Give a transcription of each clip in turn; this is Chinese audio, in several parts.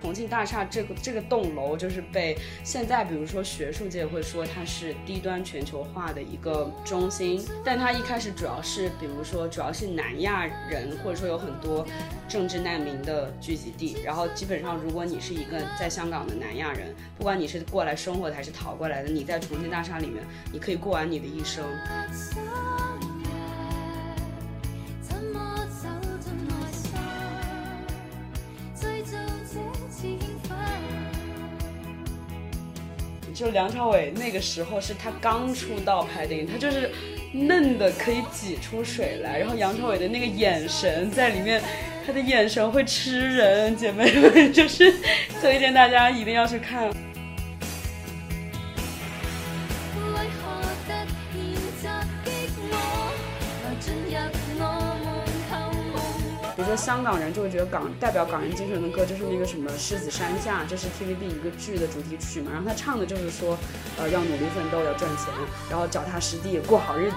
重庆大厦这个这个栋楼就是被现在比如说学术界会说它是低端全球化的一个中心，但它一开始主要是比如说主要是南亚人或者说有很多政治难民的聚集地，然后基本上如果你是一个在香港的南亚人，不管你是过来生活的还是逃过来的，你在重庆大厦里面，你可以过完你的一生。就梁朝伟那个时候是他刚出道拍电影，他就是嫩的可以挤出水来，然后杨朝伟的那个眼神在里面，他的眼神会吃人，姐妹们 就是推荐大家一定要去看。香港人就会觉得港代表港人精神的歌就是那个什么狮子山下，这是 TVB 一个剧的主题曲嘛。然后他唱的就是说，呃，要努力奋斗，要赚钱，然后脚踏实地过好日子。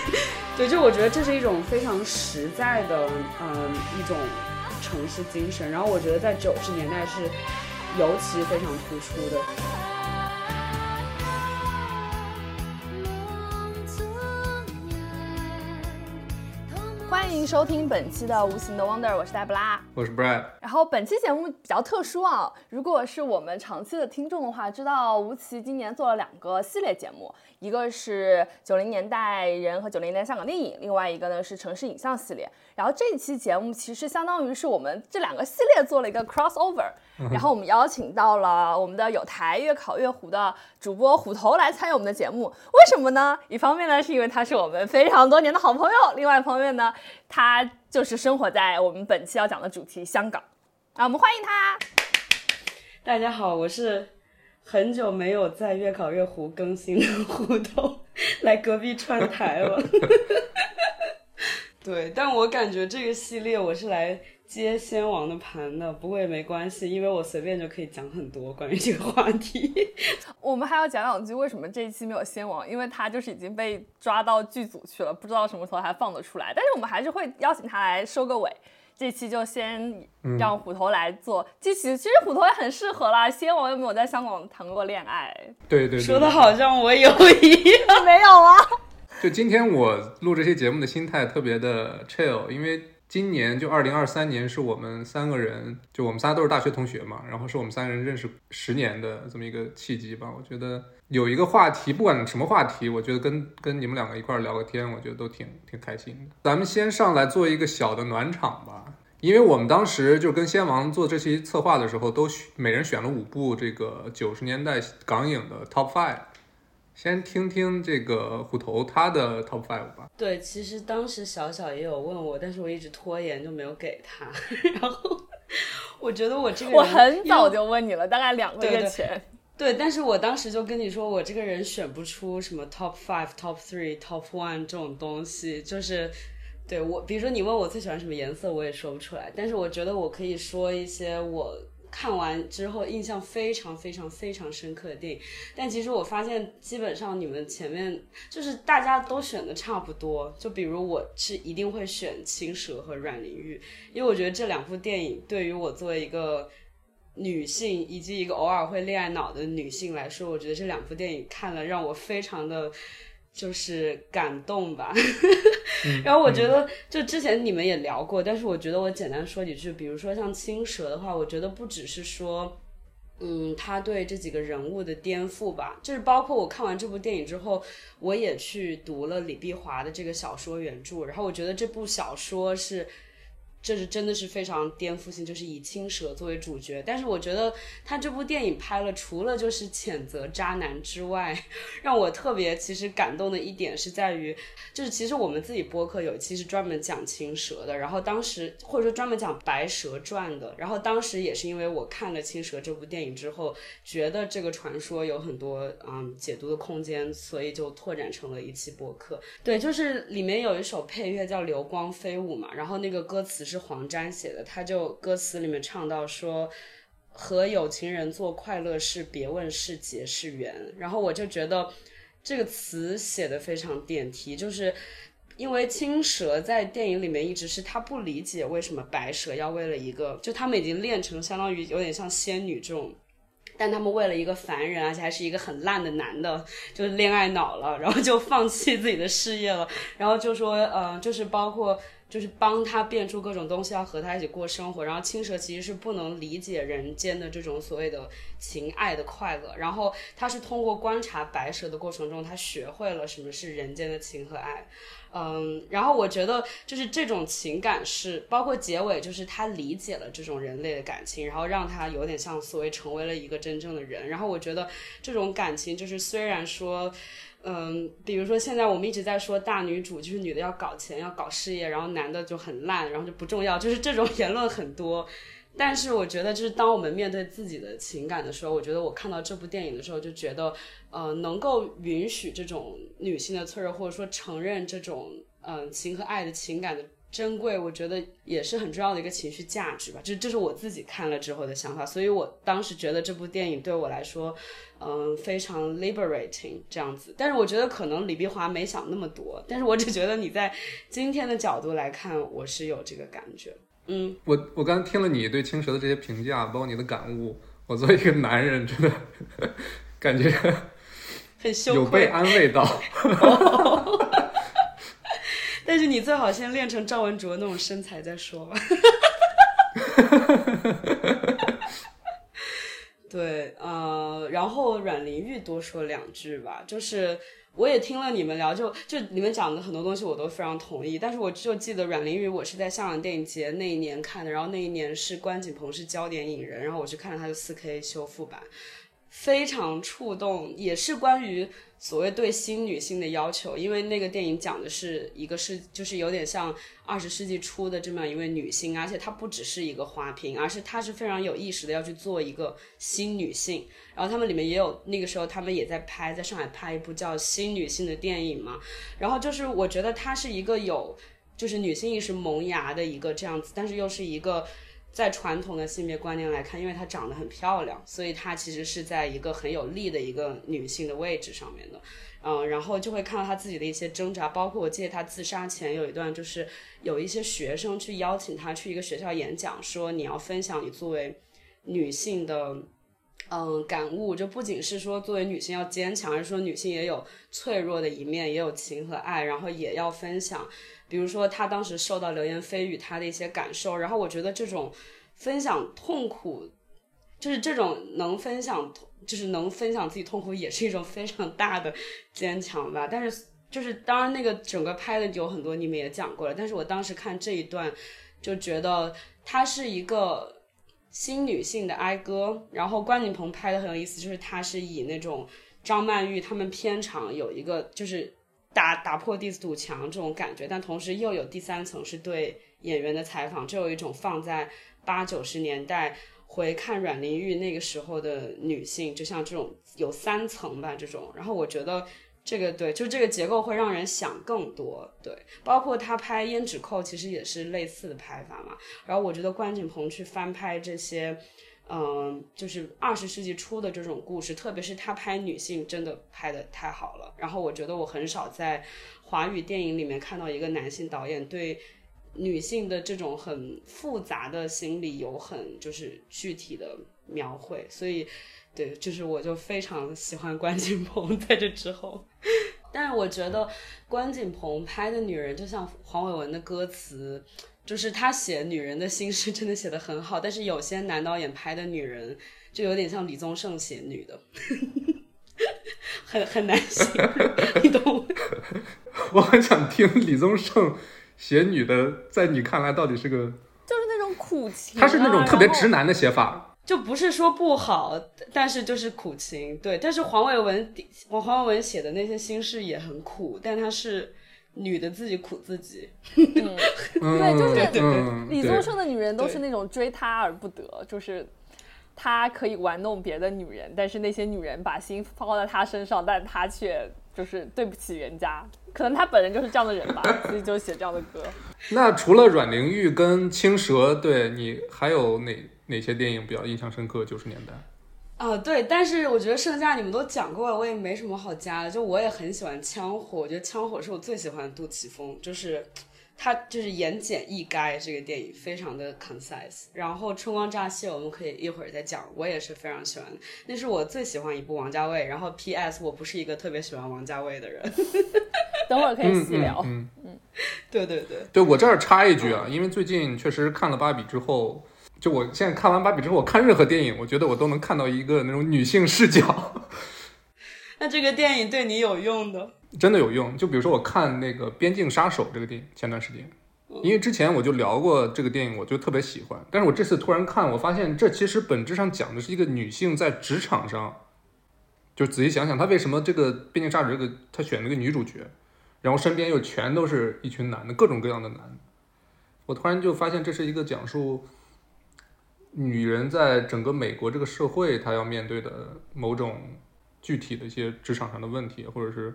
对，就我觉得这是一种非常实在的，嗯，一种城市精神。然后我觉得在九十年代是尤其非常突出的。欢迎收听本期的《无形的 Wonder》，我是黛布拉，我是 Brad。然后本期节目比较特殊啊，如果是我们长期的听众的话，知道吴奇今年做了两个系列节目，一个是九零年代人和九零年代香港电影，另外一个呢是城市影像系列。然后这期节目其实相当于是我们这两个系列做了一个 crossover。然后我们邀请到了我们的有台越考越糊的主播虎头来参与我们的节目。为什么呢？一方面呢是因为他是我们非常多年的好朋友，另外一方面呢，他就是生活在我们本期要讲的主题香港。啊，我们欢迎他。大家好，我是很久没有在越考越糊更新的虎头，来隔壁串台了。对，但我感觉这个系列我是来接先王的盘的，不过也没关系，因为我随便就可以讲很多关于这个话题。我们还要讲两句为什么这一期没有先王，因为他就是已经被抓到剧组去了，不知道什么时候还放得出来。但是我们还是会邀请他来收个尾。这期就先让虎头来做。这期其实虎头也很适合啦，先我又没有在香港谈过恋爱。对对，说的好像我有一样，没有啊。就今天我录这些节目的心态特别的 chill，因为今年就二零二三年是我们三个人，就我们仨都是大学同学嘛，然后是我们三个人认识十年的这么一个契机吧。我觉得有一个话题，不管什么话题，我觉得跟跟你们两个一块聊个天，我觉得都挺挺开心的。咱们先上来做一个小的暖场吧，因为我们当时就跟先王做这期策划的时候，都每人选了五部这个九十年代港影的 top five。先听听这个虎头他的 top five 吧。对，其实当时小小也有问我，但是我一直拖延就没有给他。然后我觉得我这个我很早就问你了，大概两个月前。对，但是我当时就跟你说，我这个人选不出什么 top five、top three、top one 这种东西，就是对我，比如说你问我最喜欢什么颜色，我也说不出来。但是我觉得我可以说一些我。看完之后印象非常非常非常深刻的电影，但其实我发现基本上你们前面就是大家都选的差不多，就比如我是一定会选《青蛇》和《阮玲玉》，因为我觉得这两部电影对于我作为一个女性以及一个偶尔会恋爱脑的女性来说，我觉得这两部电影看了让我非常的。就是感动吧，然后我觉得就之前你们也聊过，但是我觉得我简单说几句，比如说像青蛇的话，我觉得不只是说，嗯，他对这几个人物的颠覆吧，就是包括我看完这部电影之后，我也去读了李碧华的这个小说原著，然后我觉得这部小说是。这是真的是非常颠覆性，就是以青蛇作为主角。但是我觉得他这部电影拍了，除了就是谴责渣男之外，让我特别其实感动的一点是在于，就是其实我们自己播客有一期是专门讲青蛇的，然后当时或者说专门讲白蛇传的，然后当时也是因为我看了青蛇这部电影之后，觉得这个传说有很多嗯解读的空间，所以就拓展成了一期播客。对，就是里面有一首配乐叫《流光飞舞》嘛，然后那个歌词是。是黄沾写的，他就歌词里面唱到说：“和有情人做快乐事，别问是劫是缘。”然后我就觉得这个词写的非常点题，就是因为青蛇在电影里面一直是他不理解为什么白蛇要为了一个，就他们已经练成相当于有点像仙女这种，但他们为了一个凡人，而且还是一个很烂的男的，就是恋爱脑了，然后就放弃自己的事业了，然后就说，呃，就是包括。就是帮他变出各种东西，要和他一起过生活。然后青蛇其实是不能理解人间的这种所谓的情爱的快乐。然后他是通过观察白蛇的过程中，他学会了什么是人间的情和爱。嗯，然后我觉得就是这种情感是包括结尾，就是他理解了这种人类的感情，然后让他有点像所谓成为了一个真正的人。然后我觉得这种感情就是虽然说。嗯，比如说现在我们一直在说大女主就是女的要搞钱要搞事业，然后男的就很烂，然后就不重要，就是这种 言论很多。但是我觉得，就是当我们面对自己的情感的时候，我觉得我看到这部电影的时候，就觉得，呃，能够允许这种女性的脆弱，或者说承认这种嗯情和爱的情感的珍贵，我觉得也是很重要的一个情绪价值吧。这这是我自己看了之后的想法，所以我当时觉得这部电影对我来说。嗯，非常 liberating 这样子，但是我觉得可能李碧华没想那么多，但是我只觉得你在今天的角度来看，我是有这个感觉。嗯，我我刚听了你对青蛇的这些评价，包括你的感悟，我作为一个男人，真 的感觉很羞愧有被安慰到。但是你最好先练成赵文卓那种身材再说吧。对，呃，然后阮玲玉多说两句吧，就是我也听了你们聊，就就你们讲的很多东西我都非常同意，但是我就记得阮玲玉我是在香港电影节那一年看的，然后那一年是关锦鹏是焦点影人，然后我去看了他的四 K 修复版，非常触动，也是关于。所谓对新女性的要求，因为那个电影讲的是一个是就是有点像二十世纪初的这么样一位女性，而且她不只是一个花瓶，而是她是非常有意识的要去做一个新女性。然后他们里面也有那个时候他们也在拍，在上海拍一部叫《新女性》的电影嘛。然后就是我觉得她是一个有就是女性意识萌芽的一个这样子，但是又是一个。在传统的性别观念来看，因为她长得很漂亮，所以她其实是在一个很有利的一个女性的位置上面的，嗯，然后就会看到她自己的一些挣扎，包括我记得她自杀前有一段，就是有一些学生去邀请她去一个学校演讲，说你要分享你作为女性的，嗯，感悟，就不仅是说作为女性要坚强，而是说女性也有脆弱的一面，也有情和爱，然后也要分享。比如说，他当时受到流言蜚语，他的一些感受，然后我觉得这种分享痛苦，就是这种能分享痛，就是能分享自己痛苦，也是一种非常大的坚强吧。但是，就是当然那个整个拍的有很多，你们也讲过了。但是我当时看这一段，就觉得它是一个新女性的哀歌。然后关锦鹏拍的很有意思，就是他是以那种张曼玉他们片场有一个就是。打打破第四堵墙这种感觉，但同时又有第三层是对演员的采访，就有一种放在八九十年代回看阮玲玉那个时候的女性，就像这种有三层吧这种。然后我觉得这个对，就这个结构会让人想更多。对，包括他拍《胭脂扣》其实也是类似的拍法嘛。然后我觉得关锦鹏去翻拍这些。嗯，就是二十世纪初的这种故事，特别是他拍女性，真的拍的太好了。然后我觉得我很少在华语电影里面看到一个男性导演对女性的这种很复杂的心理有很就是具体的描绘。所以，对，就是我就非常喜欢关锦鹏在这之后。但是我觉得关锦鹏拍的女人，就像黄伟文的歌词。就是他写女人的心事真的写的很好，但是有些男导演拍的女人就有点像李宗盛写女的，很很难写，你懂？我很想听李宗盛写女的，在你看来到底是个？就是那种苦情，他是那种特别直男的写法，就不是说不好，但是就是苦情。对，但是黄伟文，黄黄伟文写的那些心事也很苦，但他是。女的自己苦自己，对，就是李宗盛的女人都是那种追他而不得，就是他可以玩弄别的女人，但是那些女人把心放在他身上，但他却就是对不起人家，可能他本人就是这样的人吧，所以就写这样的歌。那除了阮玲玉跟青蛇，对你还有哪哪些电影比较印象深刻？九十年代，啊，对，但是我觉得剩下你们都讲过了，我也没什么好加的。就我也很喜欢枪火，我觉得枪火是我最喜欢的杜琪峰，就是他就是言简意赅，这个电影非常的 concise。然后春光乍泄我们可以一会儿再讲，我也是非常喜欢，那是我最喜欢一部王家卫。然后 P.S. 我不是一个特别喜欢王家卫的人，等会儿可以细聊。嗯，嗯，对对对，对我这儿插一句啊，因为最近确实看了芭比之后。就我现在看完芭比之后，我看任何电影，我觉得我都能看到一个那种女性视角。那这个电影对你有用的？真的有用。就比如说我看那个《边境杀手》这个电影，前段时间，因为之前我就聊过这个电影，我就特别喜欢。但是我这次突然看，我发现这其实本质上讲的是一个女性在职场上，就仔细想想，她为什么这个《边境杀手》这个她选了个女主角，然后身边又全都是一群男的，各种各样的男的。我突然就发现这是一个讲述。女人在整个美国这个社会，她要面对的某种具体的一些职场上的问题，或者是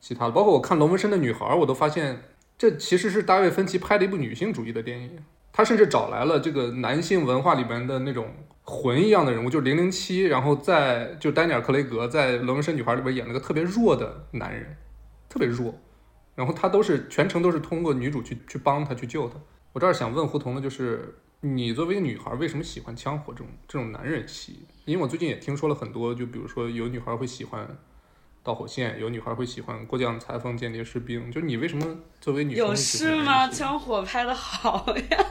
其他的，包括我看《龙纹身的女孩》，我都发现这其实是大卫芬奇拍的一部女性主义的电影。他甚至找来了这个男性文化里边的那种魂一样的人物，就是零零七，然后在就丹尼尔·克雷格在《龙纹身女孩》里边演了个特别弱的男人，特别弱，然后他都是全程都是通过女主去去帮他去救他。我这儿想问胡同的就是。你作为一个女孩，为什么喜欢枪火这种这种男人戏？因为我最近也听说了很多，就比如说有女孩会喜欢导火线，有女孩会喜欢过江裁缝、间谍士兵。就你为什么作为女生有事吗？枪火拍的好呀。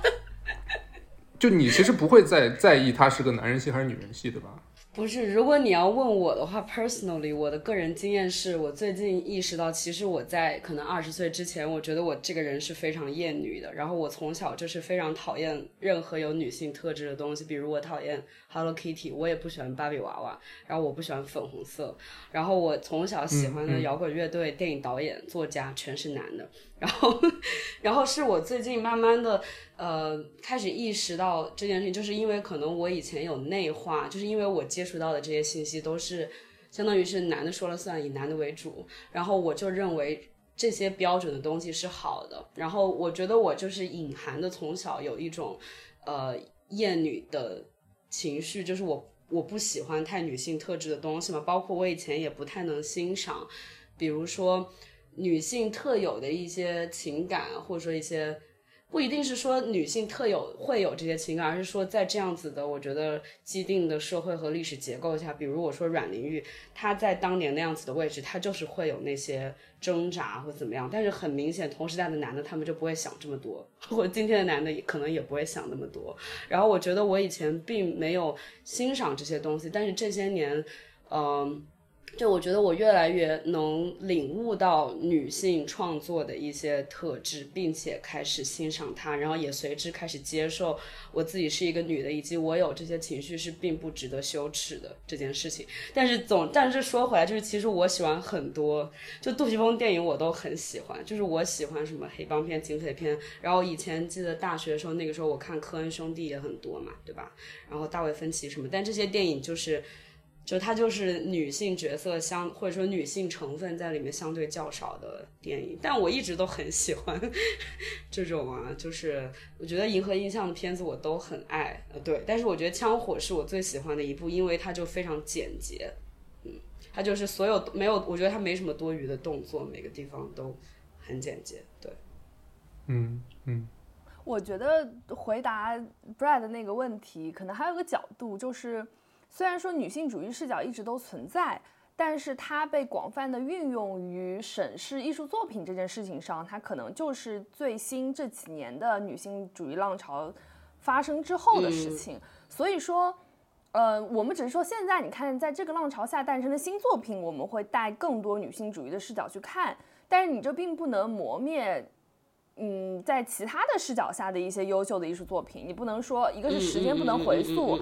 就你其实不会再在意他是个男人戏还是女人戏，对吧？不是，如果你要问我的话，personally，我的个人经验是我最近意识到，其实我在可能二十岁之前，我觉得我这个人是非常厌女的。然后我从小就是非常讨厌任何有女性特质的东西，比如我讨厌 Hello Kitty，我也不喜欢芭比娃娃，然后我不喜欢粉红色。然后我从小喜欢的摇滚乐队、电影导演、作家全是男的。然后，然后是我最近慢慢的。呃，开始意识到这件事情，就是因为可能我以前有内化，就是因为我接触到的这些信息都是相当于是男的说了算，以男的为主，然后我就认为这些标准的东西是好的，然后我觉得我就是隐含的从小有一种呃厌女的情绪，就是我我不喜欢太女性特质的东西嘛，包括我以前也不太能欣赏，比如说女性特有的一些情感，或者说一些。不一定是说女性特有会有这些情感，而是说在这样子的我觉得既定的社会和历史结构下，比如我说阮玲玉，她在当年那样子的位置，她就是会有那些挣扎或怎么样。但是很明显，同时代的男的他们就不会想这么多，或今天的男的可能也不会想那么多。然后我觉得我以前并没有欣赏这些东西，但是这些年，嗯。就我觉得我越来越能领悟到女性创作的一些特质，并且开始欣赏它，然后也随之开始接受我自己是一个女的，以及我有这些情绪是并不值得羞耻的这件事情。但是总，但是说回来，就是其实我喜欢很多，就杜琪峰电影我都很喜欢，就是我喜欢什么黑帮片、警匪片。然后以前记得大学的时候，那个时候我看科恩兄弟也很多嘛，对吧？然后大卫芬奇什么，但这些电影就是。就它就是女性角色相或者说女性成分在里面相对较少的电影，但我一直都很喜欢 这种啊，就是我觉得银河印象的片子我都很爱，呃对，但是我觉得枪火是我最喜欢的一部，因为它就非常简洁，嗯，它就是所有没有，我觉得它没什么多余的动作，每个地方都很简洁，对，嗯嗯，我觉得回答 Brad 那个问题，可能还有个角度就是。虽然说女性主义视角一直都存在，但是它被广泛的运用于审视艺术作品这件事情上，它可能就是最新这几年的女性主义浪潮发生之后的事情。所以说，呃，我们只是说现在你看，在这个浪潮下诞生的新作品，我们会带更多女性主义的视角去看，但是你这并不能磨灭。嗯，在其他的视角下的一些优秀的艺术作品，你不能说一个是时间不能回溯，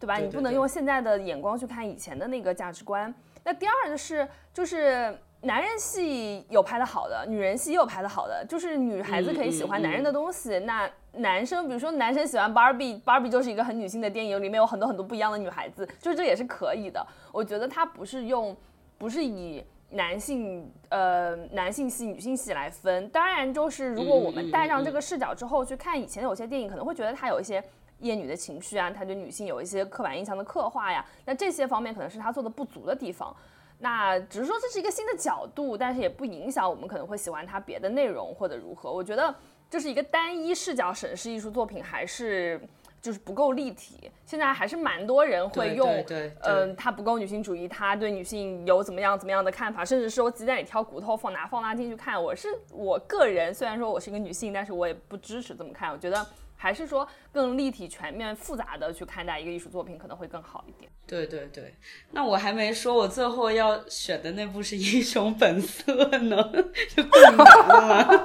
对吧？你不能用现在的眼光去看以前的那个价值观。那第二的是，就是男人戏有拍的好的，女人戏也有拍的好的，就是女孩子可以喜欢男人的东西，那男生比如说男生喜欢芭比，芭比就是一个很女性的电影，里面有很多很多不一样的女孩子，就是这也是可以的。我觉得他不是用，不是以。男性呃，男性戏、女性戏来分，当然就是如果我们带上这个视角之后去看以前有些电影，可能会觉得它有一些厌女的情绪啊，他对女性有一些刻板印象的刻画呀，那这些方面可能是他做的不足的地方。那只是说这是一个新的角度，但是也不影响我们可能会喜欢他别的内容或者如何。我觉得这是一个单一视角审视艺术作品，还是就是不够立体。现在还是蛮多人会用，嗯，他不够女性主义，他对女性有怎么样怎么样的看法，甚至说鸡蛋里挑骨头，放拿放大镜去看。我是我个人，虽然说我是一个女性，但是我也不支持这么看。我觉得。还是说更立体、全面、复杂的去看待一个艺术作品可能会更好一点。对对对，那我还没说，我最后要选的那部是《英雄本色》呢，就更难了。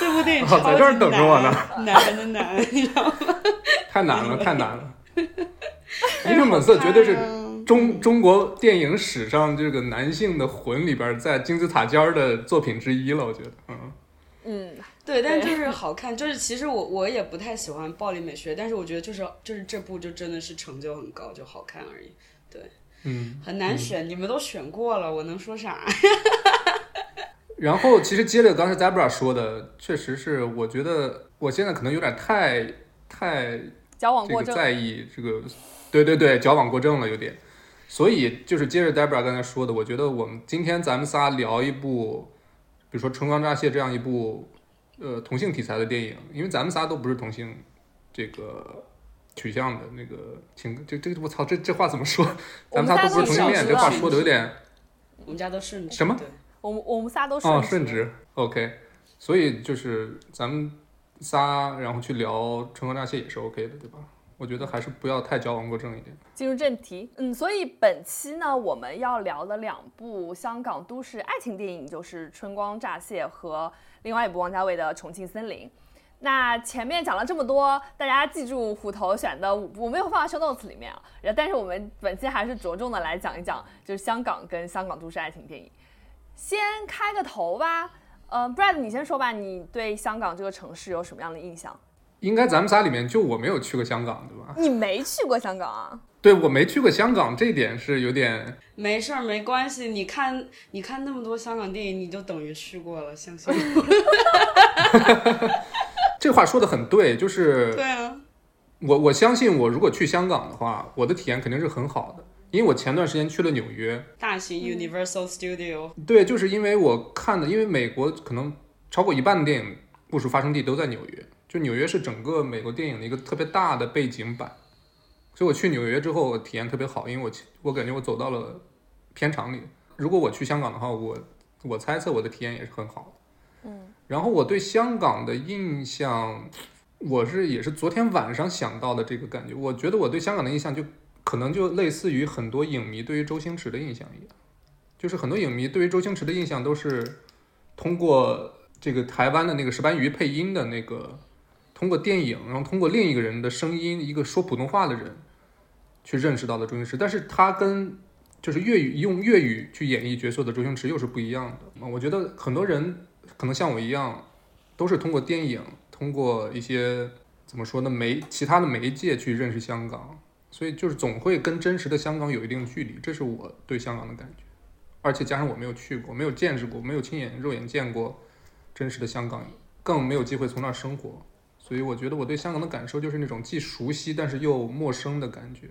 这部电影超级难，难的难，你知道吗？太难了，太难了。《英雄本色》绝对是中中国电影史上这个男性的魂里边在金字塔尖的作品之一了，我觉得，嗯嗯。对，但就是好看，就是其实我我也不太喜欢暴力美学，但是我觉得就是就是这部就真的是成就很高，就好看而已。对，嗯，很难选，你们都选过了，我能说啥？然后其实接着刚才 Zebra 说的，确实是，我觉得我现在可能有点太太矫枉过正，在意这个，对对对，矫枉过正了有点。所以就是接着 Debra 刚才说的，我觉得我们今天咱们仨聊一部，比如说《春光乍泄》这样一部。呃，同性题材的电影，因为咱们仨都不是同性这个取向的那个情，这这我操，这这话怎么说？咱们仨都不是同性恋，这话说的有点。我们家都顺直。什么？我们我们仨都顺顺直。OK，所以就是咱们仨，然后去聊《春光乍泄》也是 OK 的，对吧？我觉得还是不要太矫枉过正一点。进入正题，嗯，所以本期呢，我们要聊的两部香港都市爱情电影就是《春光乍泄》和。另外一部王家卫的《重庆森林》，那前面讲了这么多，大家记住虎头选的五部，我没有放在 show notes 里面啊。然后，但是我们本期还是着重的来讲一讲，就是香港跟香港都市爱情电影。先开个头吧，呃，Brad，你先说吧，你对香港这个城市有什么样的印象？应该咱们仨里面就我没有去过香港，对吧？你没去过香港啊？对，我没去过香港，这点是有点。没事儿，没关系。你看，你看那么多香港电影，你就等于去过了，相信我。这话说的很对，就是。对啊。我我相信，我如果去香港的话，我的体验肯定是很好的，因为我前段时间去了纽约。大型 Universal Studio。对，就是因为我看的，因为美国可能超过一半的电影故事发生地都在纽约，就纽约是整个美国电影的一个特别大的背景板。所以我去纽约之后体验特别好，因为我我感觉我走到了片场里。如果我去香港的话，我我猜测我的体验也是很好嗯，然后我对香港的印象，我是也是昨天晚上想到的这个感觉。我觉得我对香港的印象就可能就类似于很多影迷对于周星驰的印象一样，就是很多影迷对于周星驰的印象都是通过这个台湾的那个石斑鱼配音的那个，通过电影，然后通过另一个人的声音，一个说普通话的人。去认识到的周星驰，但是他跟就是粤语用粤语去演绎角色的周星驰又是不一样的。我觉得很多人可能像我一样，都是通过电影，通过一些怎么说呢媒其他的媒介去认识香港，所以就是总会跟真实的香港有一定距离，这是我对香港的感觉。而且加上我没有去过，没有见识过，没有亲眼肉眼见过真实的香港，更没有机会从那儿生活，所以我觉得我对香港的感受就是那种既熟悉但是又陌生的感觉。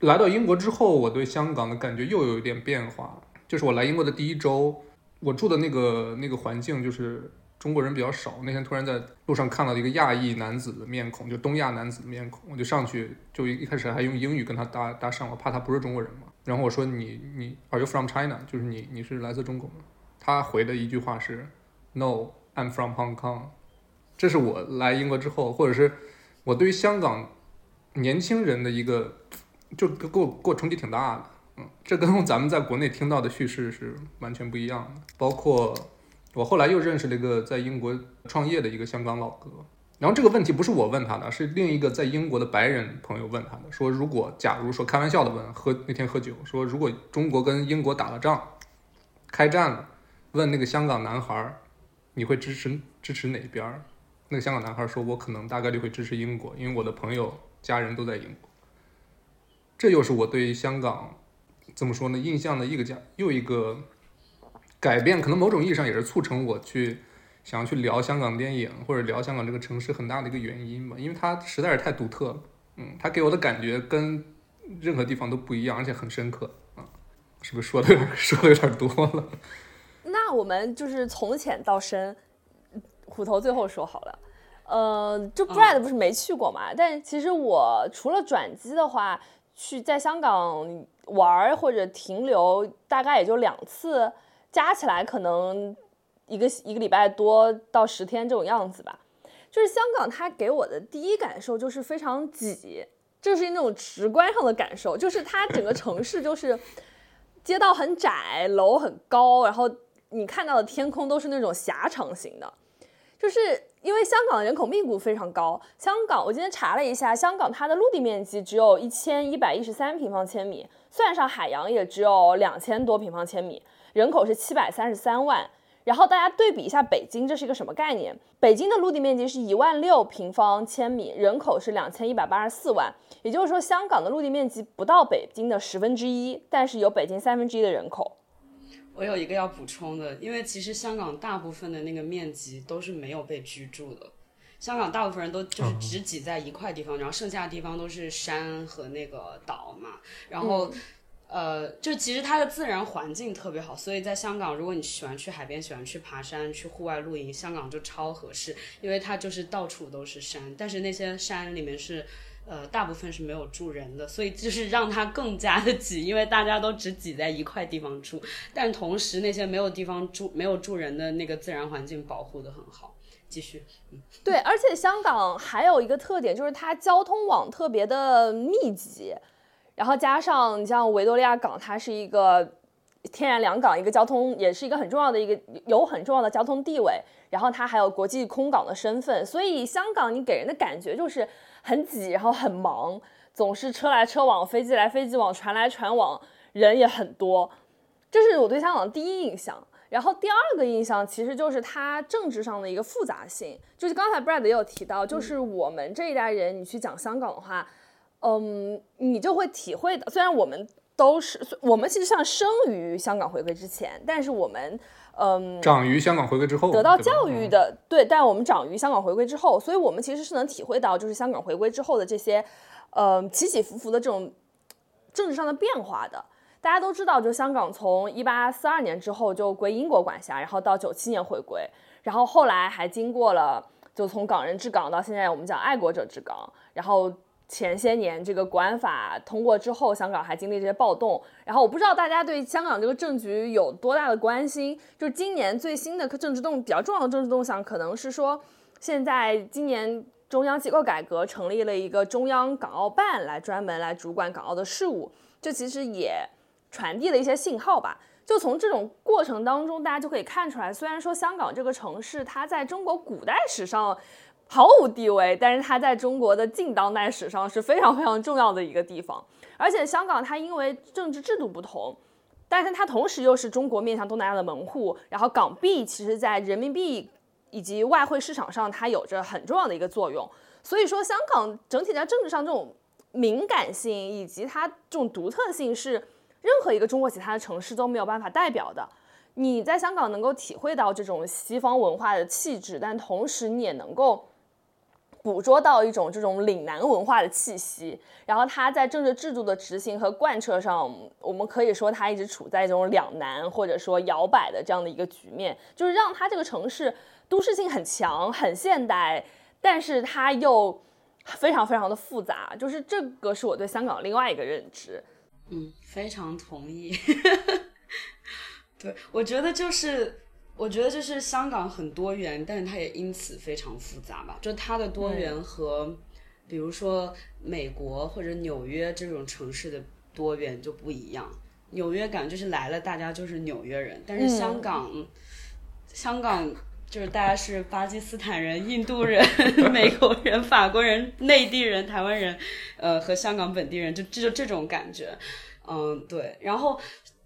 来到英国之后，我对香港的感觉又有一点变化。就是我来英国的第一周，我住的那个那个环境就是中国人比较少。那天突然在路上看到一个亚裔男子的面孔，就东亚男子的面孔，我就上去，就一一开始还用英语跟他搭搭讪，我怕他不是中国人嘛。然后我说你你 Are you from China？就是你你是来自中国吗？他回的一句话是 No，I'm from Hong Kong。这是我来英国之后，或者是我对于香港年轻人的一个。就给我给我冲击挺大的，嗯，这跟咱们在国内听到的叙事是完全不一样的。包括我后来又认识了一个在英国创业的一个香港老哥，然后这个问题不是我问他的，是另一个在英国的白人朋友问他的，说如果假如说开玩笑的问，喝那天喝酒说如果中国跟英国打了仗，开战了，问那个香港男孩儿，你会支持支持哪边？那个香港男孩说，我可能大概率会支持英国，因为我的朋友家人都在英国。这又是我对香港怎么说呢？印象的一个加又一个改变，可能某种意义上也是促成我去想要去聊香港电影或者聊香港这个城市很大的一个原因吧，因为它实在是太独特了。嗯，它给我的感觉跟任何地方都不一样，而且很深刻啊。是不是说的说的有点 多了？那我们就是从浅到深，虎头最后说好了。呃，就 Brad 不是没去过嘛？但其实我除了转机的话，去在香港玩或者停留，大概也就两次，加起来可能一个一个礼拜多到十天这种样子吧。就是香港，它给我的第一感受就是非常挤，就是那种直观上的感受，就是它整个城市就是街道很窄，楼很高，然后你看到的天空都是那种狭长型的，就是因为香港的人口密度非常高。香港，我今天查了一下，香港它的陆地面积只有一千一百一十三平方千米，算上海洋也只有两千多平方千米，人口是七百三十三万。然后大家对比一下北京，这是一个什么概念？北京的陆地面积是一万六平方千米，人口是两千一百八十四万，也就是说，香港的陆地面积不到北京的十分之一，但是有北京三分之一的人口。我有一个要补充的，因为其实香港大部分的那个面积都是没有被居住的，香港大部分人都就是只挤在一块地方，然后剩下的地方都是山和那个岛嘛，然后。呃，就其实它的自然环境特别好，所以在香港，如果你喜欢去海边、喜欢去爬山、去户外露营，香港就超合适，因为它就是到处都是山，但是那些山里面是，呃，大部分是没有住人的，所以就是让它更加的挤，因为大家都只挤在一块地方住，但同时那些没有地方住、没有住人的那个自然环境保护的很好。继续，嗯对，而且香港还有一个特点就是它交通网特别的密集。然后加上你像维多利亚港，它是一个天然良港，一个交通也是一个很重要的一个有很重要的交通地位。然后它还有国际空港的身份，所以香港你给人的感觉就是很挤，然后很忙，总是车来车往，飞机来飞机往，船来船往，人也很多。这是我对香港的第一印象。然后第二个印象其实就是它政治上的一个复杂性，就是刚才 Brad 也有提到，就是我们这一代人，你去讲香港的话。嗯，你就会体会到，虽然我们都是我们其实像生于香港回归之前，但是我们嗯长于香港回归之后得到教育的对，但我们长于香港回归之后，所以我们其实是能体会到，就是香港回归之后的这些呃起起伏伏的这种政治上的变化的。大家都知道，就香港从一八四二年之后就归英国管辖，然后到九七年回归，然后后来还经过了就从港人治港到现在我们讲爱国者治港，然后。前些年这个国安法通过之后，香港还经历这些暴动。然后我不知道大家对香港这个政局有多大的关心。就是今年最新的政治动比较重要的政治动向，可能是说现在今年中央机构改革成立了一个中央港澳办来专门来主管港澳的事务。这其实也传递了一些信号吧。就从这种过程当中，大家就可以看出来，虽然说香港这个城市它在中国古代史上。毫无地位，但是它在中国的近当代史上是非常非常重要的一个地方。而且香港它因为政治制度不同，但是它同时又是中国面向东南亚的门户。然后港币其实在人民币以及外汇市场上它有着很重要的一个作用。所以说，香港整体在政治上这种敏感性以及它这种独特性是任何一个中国其他的城市都没有办法代表的。你在香港能够体会到这种西方文化的气质，但同时你也能够。捕捉到一种这种岭南文化的气息，然后它在政治制度的执行和贯彻上，我们可以说它一直处在这种两难或者说摇摆的这样的一个局面，就是让它这个城市都市性很强、很现代，但是它又非常非常的复杂，就是这个是我对香港另外一个认知。嗯，非常同意。对，我觉得就是。我觉得就是香港很多元，但是它也因此非常复杂吧。就它的多元和，比如说美国或者纽约这种城市的多元就不一样。纽约感就是来了，大家就是纽约人，但是香港，香港就是大家是巴基斯坦人、印度人、美国人、法国人、内地人、台湾人，呃，和香港本地人，就这就这种感觉。嗯，对。然后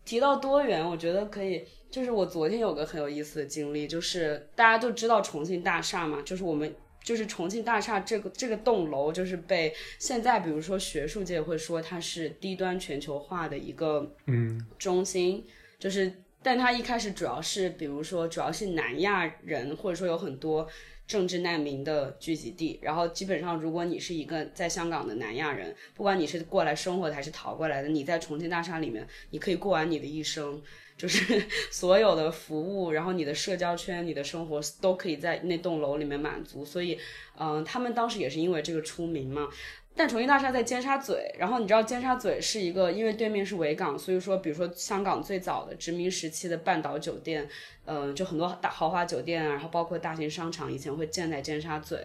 提到多元，我觉得可以。就是我昨天有个很有意思的经历，就是大家都知道重庆大厦嘛，就是我们就是重庆大厦这个这个栋楼，就是被现在比如说学术界会说它是低端全球化的一个嗯中心，就是但它一开始主要是，比如说主要是南亚人，或者说有很多政治难民的聚集地。然后基本上，如果你是一个在香港的南亚人，不管你是过来生活的还是逃过来的，你在重庆大厦里面，你可以过完你的一生，就是 所有的服务，然后你的社交圈、你的生活都可以在那栋楼里面满足。所以，嗯，他们当时也是因为这个出名嘛。但重庆大厦在尖沙咀，然后你知道尖沙咀是一个，因为对面是维港，所以说，比如说香港最早的殖民时期的半岛酒店。嗯，就很多大豪华酒店啊，然后包括大型商场，以前会建在尖沙咀，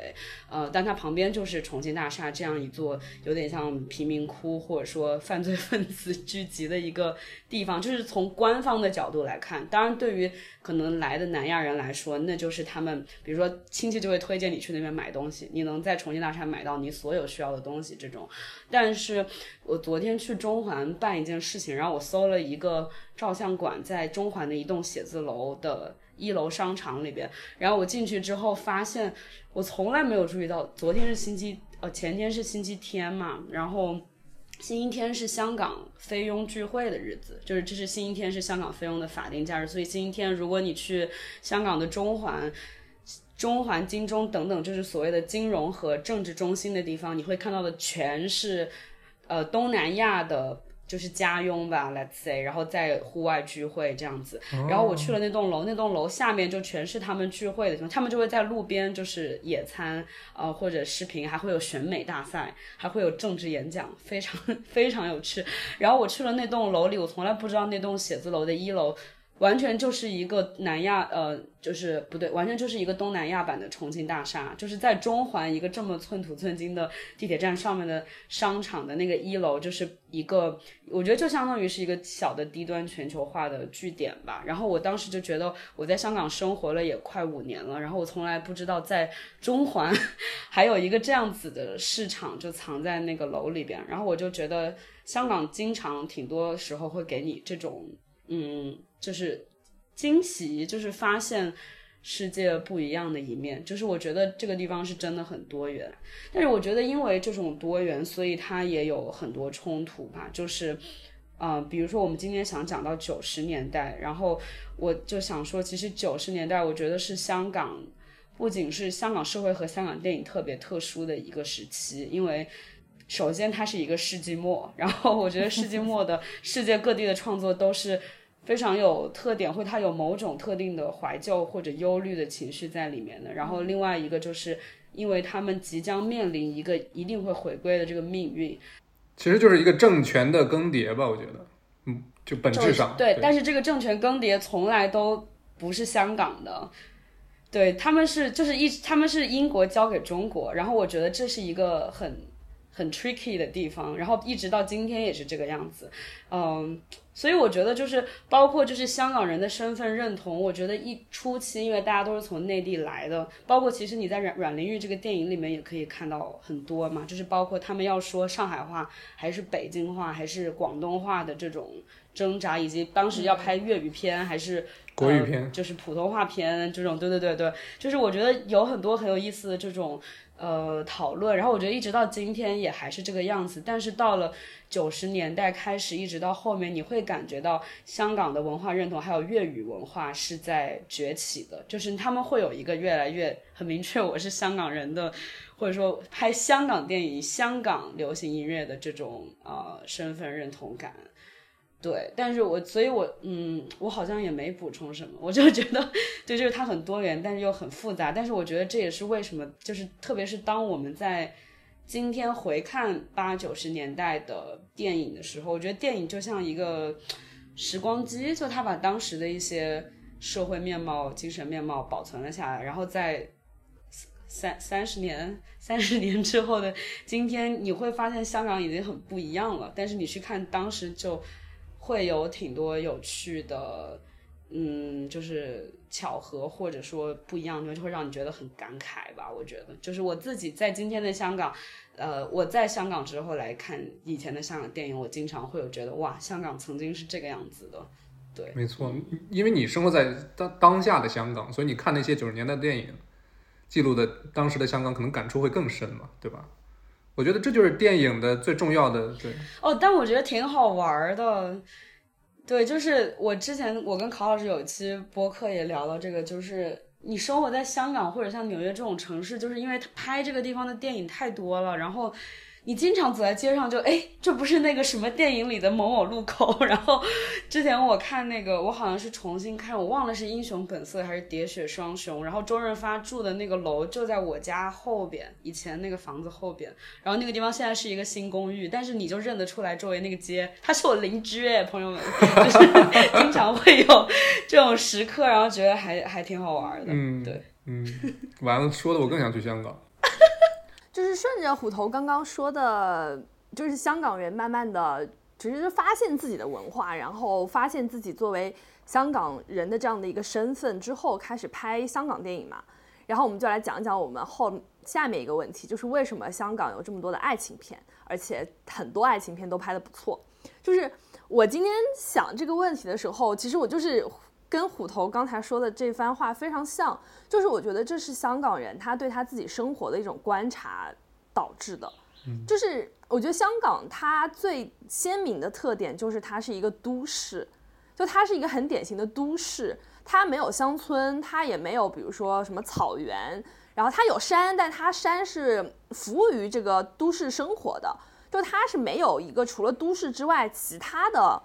呃，但它旁边就是重庆大厦这样一座有点像贫民窟或者说犯罪分子聚集的一个地方。就是从官方的角度来看，当然对于可能来的南亚人来说，那就是他们，比如说亲戚就会推荐你去那边买东西，你能在重庆大厦买到你所有需要的东西这种。但是我昨天去中环办一件事情，然后我搜了一个。照相馆在中环的一栋写字楼的一楼商场里边，然后我进去之后发现，我从来没有注意到，昨天是星期，呃，前天是星期天嘛，然后星期天是香港菲佣聚会的日子，就是这是星期天是香港菲佣的法定假日，所以星期天如果你去香港的中环、中环、金钟等等，就是所谓的金融和政治中心的地方，你会看到的全是，呃，东南亚的。就是家佣吧，Let's say，然后在户外聚会这样子。然后我去了那栋楼，那栋楼下面就全是他们聚会的地方，他们就会在路边就是野餐，呃，或者视频，还会有选美大赛，还会有政治演讲，非常 非常有趣。然后我去了那栋楼里，我从来不知道那栋写字楼的一楼。完全就是一个南亚，呃，就是不对，完全就是一个东南亚版的重庆大厦，就是在中环一个这么寸土寸金的地铁站上面的商场的那个一楼，就是一个，我觉得就相当于是一个小的低端全球化的据点吧。然后我当时就觉得，我在香港生活了也快五年了，然后我从来不知道在中环 还有一个这样子的市场就藏在那个楼里边。然后我就觉得，香港经常挺多时候会给你这种，嗯。就是惊喜，就是发现世界不一样的一面。就是我觉得这个地方是真的很多元，但是我觉得因为这种多元，所以它也有很多冲突吧。就是，嗯，比如说我们今天想讲到九十年代，然后我就想说，其实九十年代我觉得是香港，不仅是香港社会和香港电影特别特殊的一个时期，因为首先它是一个世纪末，然后我觉得世纪末的世界各地的创作都是。非常有特点，或他有某种特定的怀旧或者忧虑的情绪在里面的。然后另外一个就是，因为他们即将面临一个一定会回归的这个命运，其实就是一个政权的更迭吧，我觉得，嗯，就本质上对。但是这个政权更迭从来都不是香港的，对他们是就是一他们是英国交给中国，然后我觉得这是一个很很 tricky 的地方，然后一直到今天也是这个样子，嗯。所以我觉得就是包括就是香港人的身份认同，我觉得一初期因为大家都是从内地来的，包括其实你在阮阮玲玉这个电影里面也可以看到很多嘛，就是包括他们要说上海话还是北京话还是广东话的这种挣扎，以及当时要拍粤语片还是国语片，就是普通话片这种，对对对对，就是我觉得有很多很有意思的这种。呃，讨论，然后我觉得一直到今天也还是这个样子，但是到了九十年代开始，一直到后面，你会感觉到香港的文化认同还有粤语文化是在崛起的，就是他们会有一个越来越很明确，我是香港人的，或者说拍香港电影、香港流行音乐的这种呃身份认同感。对，但是我，所以我，嗯，我好像也没补充什么，我就觉得，对，就是它很多元，但是又很复杂。但是我觉得这也是为什么，就是特别是当我们在今天回看八九十年代的电影的时候，我觉得电影就像一个时光机，就它把当时的一些社会面貌、精神面貌保存了下来，然后在三三十年、三十年之后的今天，你会发现香港已经很不一样了。但是你去看当时就。会有挺多有趣的，嗯，就是巧合或者说不一样的，就会让你觉得很感慨吧。我觉得，就是我自己在今天的香港，呃，我在香港之后来看以前的香港电影，我经常会有觉得，哇，香港曾经是这个样子的。对，没错，因为你生活在当当下的香港，所以你看那些九十年代电影，记录的当时的香港，可能感触会更深嘛，对吧？我觉得这就是电影的最重要的对哦，但我觉得挺好玩的。对，就是我之前我跟考老师有一期播客也聊到这个，就是你生活在香港或者像纽约这种城市，就是因为他拍这个地方的电影太多了，然后。你经常走在街上，就哎，这不是那个什么电影里的某某路口？然后之前我看那个，我好像是重新看，我忘了是《英雄本色》还是《喋血双雄》。然后周润发住的那个楼就在我家后边，以前那个房子后边。然后那个地方现在是一个新公寓，但是你就认得出来周围那个街，他是我邻居哎，朋友们，就是 经常会有这种时刻，然后觉得还还挺好玩的。嗯，对，嗯，完了，说的我更想去香港。就是顺着虎头刚刚说的，就是香港人慢慢的，只是发现自己的文化，然后发现自己作为香港人的这样的一个身份之后，开始拍香港电影嘛。然后我们就来讲讲我们后下面一个问题，就是为什么香港有这么多的爱情片，而且很多爱情片都拍的不错。就是我今天想这个问题的时候，其实我就是跟虎头刚才说的这番话非常像。就是我觉得这是香港人他对他自己生活的一种观察导致的，就是我觉得香港它最鲜明的特点就是它是一个都市，就它是一个很典型的都市，它没有乡村，它也没有比如说什么草原，然后它有山，但它山是服务于这个都市生活的，就它是没有一个除了都市之外其他的，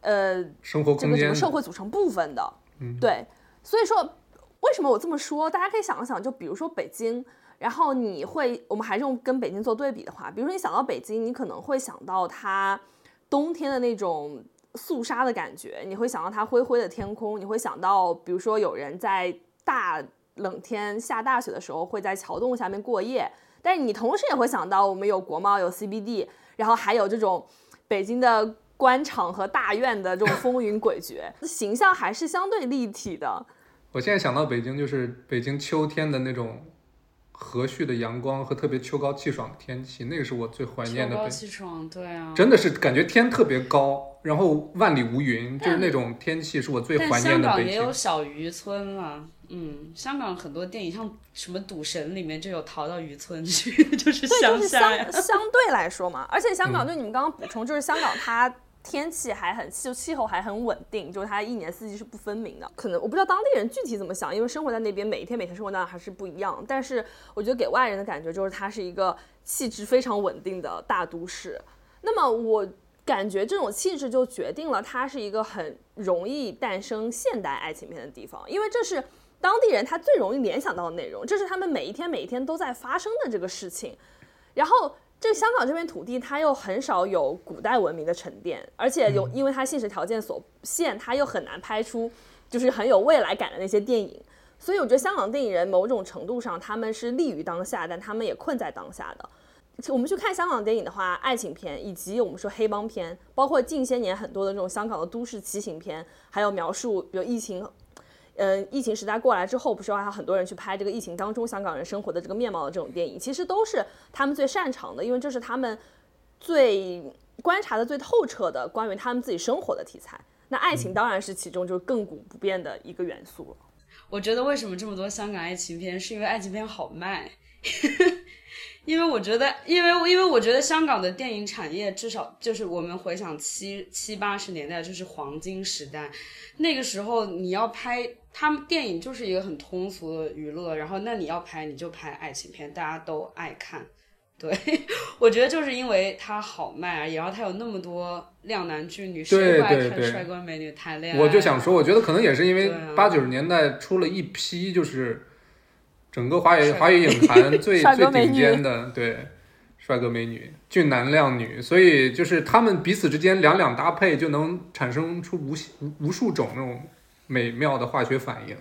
呃，生活空间，这个社会组成部分的，对，所以说。为什么我这么说？大家可以想一想，就比如说北京，然后你会，我们还是用跟北京做对比的话，比如说你想到北京，你可能会想到它冬天的那种肃杀的感觉，你会想到它灰灰的天空，你会想到，比如说有人在大冷天下大雪的时候会在桥洞下面过夜，但是你同时也会想到我们有国贸，有 CBD，然后还有这种北京的官场和大院的这种风云诡谲，形象还是相对立体的。我现在想到北京，就是北京秋天的那种和煦的阳光和特别秋高气爽的天气，那个是我最怀念的。秋高气爽，对啊，真的是感觉天特别高，然后万里无云，就是那种天气是我最怀念的。香港也有小渔村了，嗯，香港很多电影像什么《赌神》里面就有逃到渔村去，就是乡下呀。相对来说嘛，而且香港就你们刚刚补充，就是香港它。天气还很气，气候还很稳定，就是它一年四季是不分明的。可能我不知道当地人具体怎么想，因为生活在那边，每一天每天生活当然还是不一样。但是我觉得给外人的感觉就是它是一个气质非常稳定的大都市。那么我感觉这种气质就决定了它是一个很容易诞生现代爱情片的地方，因为这是当地人他最容易联想到的内容，这是他们每一天每一天都在发生的这个事情，然后。这香港这片土地，它又很少有古代文明的沉淀，而且有，因为它现实条件所限，它又很难拍出就是很有未来感的那些电影。所以我觉得香港电影人某种程度上，他们是立于当下，但他们也困在当下的。我们去看香港电影的话，爱情片以及我们说黑帮片，包括近些年很多的这种香港的都市奇行片，还有描述比如疫情。嗯，疫情时代过来之后，不是还有很多人去拍这个疫情当中香港人生活的这个面貌的这种电影，其实都是他们最擅长的，因为这是他们最观察的最透彻的关于他们自己生活的题材。那爱情当然是其中就是亘古不变的一个元素了。我觉得为什么这么多香港爱情片，是因为爱情片好卖。因为我觉得，因为因为我觉得香港的电影产业至少就是我们回想七七八十年代就是黄金时代，那个时候你要拍他们电影就是一个很通俗的娱乐，然后那你要拍你就拍爱情片，大家都爱看。对，我觉得就是因为它好卖然后它有那么多靓男俊女，谁不爱看帅哥美女谈恋爱？我就想说，我觉得可能也是因为八九十年代出了一批就是。整个华语华语影坛最 最顶尖的对，帅哥美女、俊男靓女，所以就是他们彼此之间两两搭配，就能产生出无无无数种那种美妙的化学反应。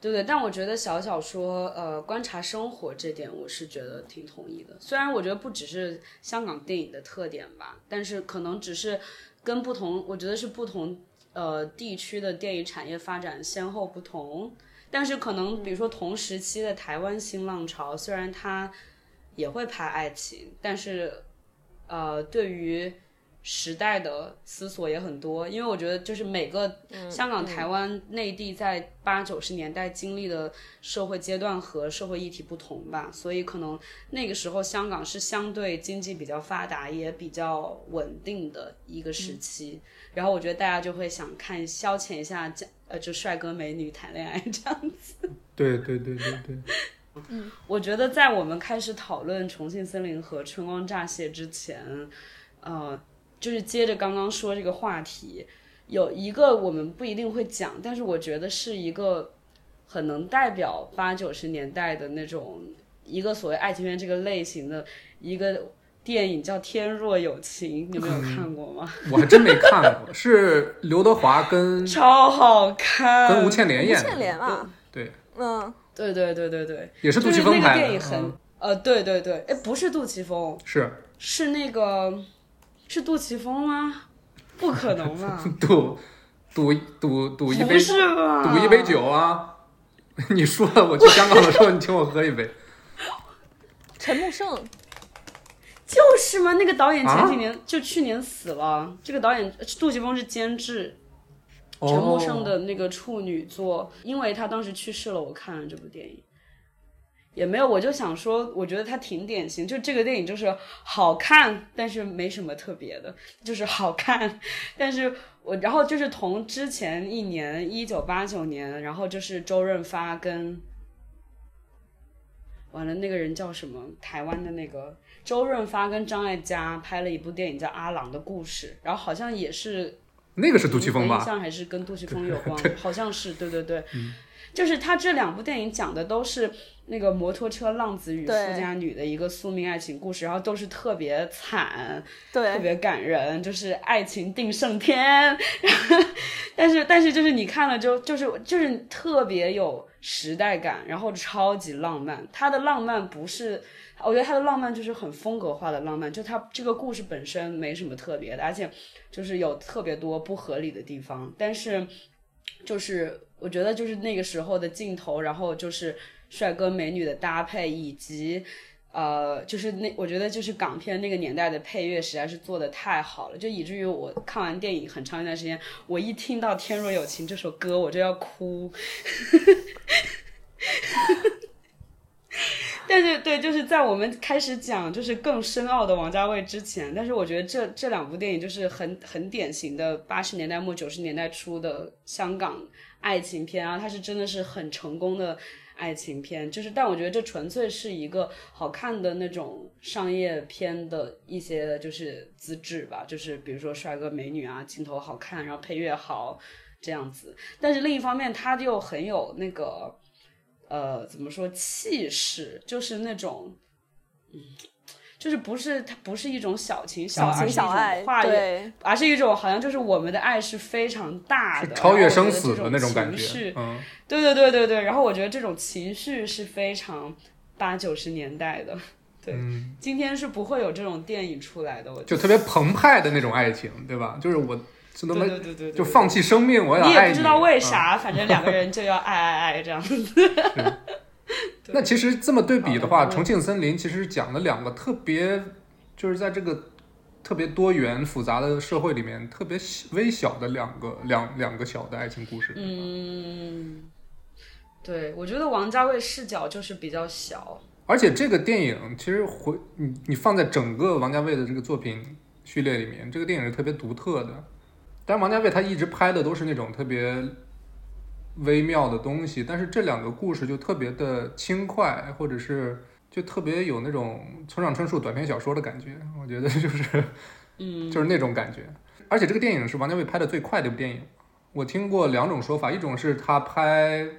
对对，但我觉得小小说呃观察生活这点，我是觉得挺同意的。虽然我觉得不只是香港电影的特点吧，但是可能只是跟不同，我觉得是不同呃地区的电影产业发展先后不同。但是可能，比如说同时期的台湾新浪潮，虽然它也会拍爱情，但是，呃，对于时代的思索也很多，因为我觉得就是每个香港、台湾、内地在八九十年代经历的社会阶段和社会议题不同吧，所以可能那个时候香港是相对经济比较发达也比较稳定的一个时期，然后我觉得大家就会想看消遣一下，呃，就帅哥美女谈恋爱这样子。对对对对对。嗯 我觉得在我们开始讨论重庆森林和春光乍泄之前，呃。就是接着刚刚说这个话题，有一个我们不一定会讲，但是我觉得是一个很能代表八九十年代的那种一个所谓爱情片这个类型的一个电影，叫《天若有情》，你们有看过吗？我还真没看过，是刘德华跟 超好看，跟吴倩莲演的，吴倩莲啊，对，嗯，对对对对对，也是杜琪峰拍的电影，很呃，对对对，哎，不是杜琪峰，是是那个。是杜琪峰吗？不可能 吧！赌赌赌赌一杯，赌一杯酒啊！你输了，我去香港的时候，你请我喝一杯。陈木胜，就是吗？那个导演前几年就去年死了。这个导演杜琪峰是监制，陈木胜的那个处女作，因为他当时去世了，我看了这部电影。也没有，我就想说，我觉得它挺典型，就这个电影就是好看，但是没什么特别的，就是好看。但是我然后就是同之前一年一九八九年，然后就是周润发跟完了那个人叫什么？台湾的那个周润发跟张艾嘉拍了一部电影叫《阿郎的故事》，然后好像也是那个是杜琪峰吧？印象还是跟杜琪峰有关？好像是，对对对，就是他这两部电影讲的都是。那个摩托车浪子与富家女的一个宿命爱情故事，然后都是特别惨，特别感人，就是爱情定胜天。但是，但是就是你看了就就是就是特别有时代感，然后超级浪漫。他的浪漫不是，我觉得他的浪漫就是很风格化的浪漫，就他这个故事本身没什么特别的，而且就是有特别多不合理的地方。但是，就是我觉得就是那个时候的镜头，然后就是。帅哥美女的搭配，以及，呃，就是那我觉得就是港片那个年代的配乐实在是做的太好了，就以至于我看完电影很长一段时间，我一听到《天若有情》这首歌我就要哭。但是对，就是在我们开始讲就是更深奥的王家卫之前，但是我觉得这这两部电影就是很很典型的八十年代末九十年代初的香港爱情片啊，它是真的是很成功的。爱情片就是，但我觉得这纯粹是一个好看的那种商业片的一些就是资质吧，就是比如说帅哥美女啊，镜头好看，然后配乐好这样子。但是另一方面，它又很有那个呃，怎么说气势，就是那种嗯。就是不是它不是一种小情小情小爱，对，而是一种好像就是我们的爱是非常大的，超越生死的那种感觉。嗯，对对对对对。然后我觉得这种情绪是非常八九十年代的，对，今天是不会有这种电影出来的。我就特别澎湃的那种爱情，对吧？就是我对对对对，就放弃生命，我也不知道为啥，反正两个人就要爱爱爱这样子。那其实这么对比的话，《重庆森林》其实讲了两个特别，就是在这个特别多元复杂的社会里面，特别微小的两个两两个小的爱情故事。嗯，对，我觉得王家卫视角就是比较小，而且这个电影其实回你你放在整个王家卫的这个作品序列里面，这个电影是特别独特的。但是王家卫他一直拍的都是那种特别。微妙的东西，但是这两个故事就特别的轻快，或者是就特别有那种村上春树短篇小说的感觉。我觉得就是，嗯，就是那种感觉。而且这个电影是王家卫拍的最快的一部电影。我听过两种说法，一种是他拍《